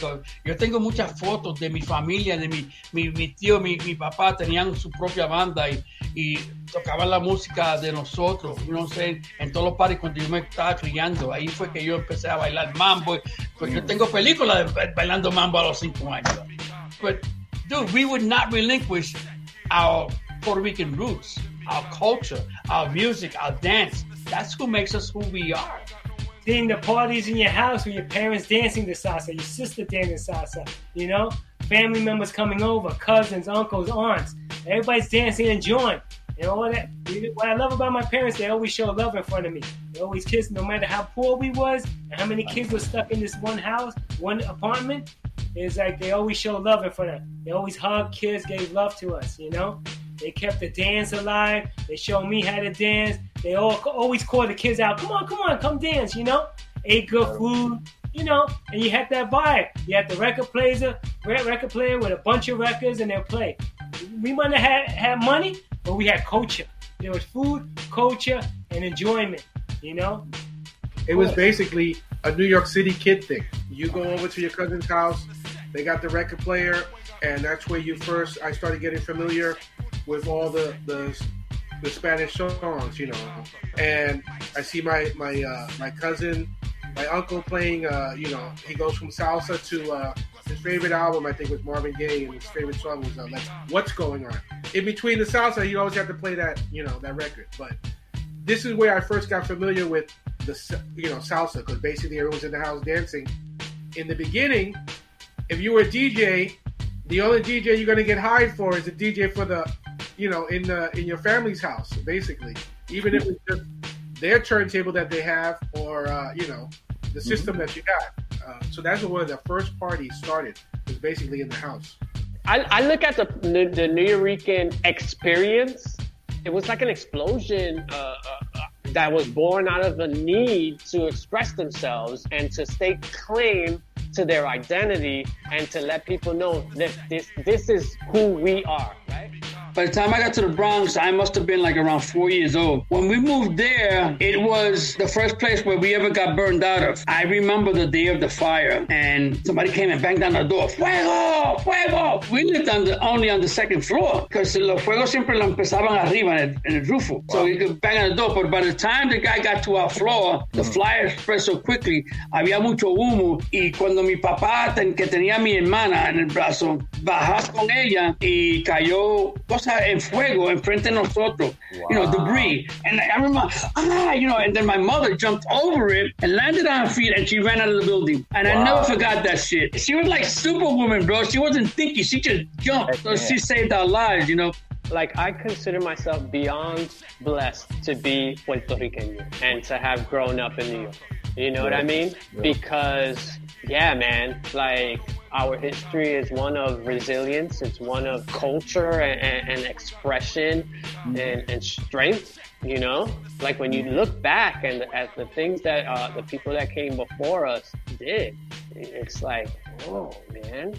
Speaker 6: Yo tengo muchas fotos de mi familia, de mi, mi, mi tío, mi, mi papá, tenían su propia banda y, y tocaban la música de nosotros, no sé, en todos los paris cuando yo me estaba criando. Ahí fue que yo empecé a bailar mambo. Pues yo tengo películas de ba- bailando mambo a los cinco años. But, dude, we would not relinquish our Puerto Rican roots, our culture, our music, our dance. That's who makes us who we are.
Speaker 7: Seeing the parties in your house with your parents dancing the salsa, your sister dancing salsa, you know, family members coming over, cousins, uncles, aunts, everybody's dancing, and enjoying, and all that. What I love about my parents, they always show love in front of me. They always kiss, no matter how poor we was and how many kids were stuck in this one house, one apartment. It's like they always show love in front of. Them. They always hug, kiss, gave love to us, you know. They kept the dance alive. They showed me how to dance. They all always call the kids out. Come on, come on, come dance. You know, ate good food. You know, and you had that vibe. You had the record player, re- record player with a bunch of records, and they'll play. We might not have had money, but we had culture. There was food, culture, and enjoyment. You know,
Speaker 5: It was basically a New York City kid thing. You go over to your cousin's house, they got the record player, and that's where you first. I started getting familiar with all the the, the Spanish songs, you know. And I see my my uh, my cousin, my uncle playing. Uh, you know, he goes from salsa to uh, his favorite album. I think was Marvin Gaye, and his favorite song was uh, Let's, "What's Going On." In between the salsa, he always had to play that, you know, that record. But this is where I first got familiar with the you know salsa because basically everyone's in the house dancing. In the beginning, if you were a DJ, the only DJ you're gonna get hired for is a DJ for the you know in the in your family's house basically, even if it's just their turntable that they have or uh, you know the system that you got. Uh, so that's where the first party started. Was basically in the house.
Speaker 3: I, I look at the the New Yorican experience. It was like an explosion uh, uh, uh, that was born out of a need to express themselves and to stake claim to their identity and to let people know that this this is who we are?
Speaker 6: By the time I got to the Bronx, I must have been like around four years old. When we moved there, it was the first place where we ever got burned out of. I remember the day of the fire, and somebody came and banged on the door. Fuego! Fuego! We lived on the, only on the second floor because los fuegos siempre lo empezaban arriba en el, en el rufo. So you could bang on the door. But by the time the guy got to our floor, the fire spread so quickly, había mucho humo. Y cuando mi papá, ten- que tenía mi hermana en el brazo, bajó con ella y cayó cosa en fuego enfrente de nosotros. You know, debris. And I remember, ah, you know, and then my mother jumped over it and landed on her feet and she ran out of the building. And I never forgot that shit. She was like superwoman, bro. She wasn't thinking. She just jumped. So she saved our lives, you know.
Speaker 3: like I consider myself beyond blessed to be Puerto Rican and to have grown up in New York. You know what I mean? Because yeah, man, like our history is one of resilience. It's one of culture and, and, expression and, and strength. You know, like when you look back and at the things that uh, the people that came before us did, it's like, oh man,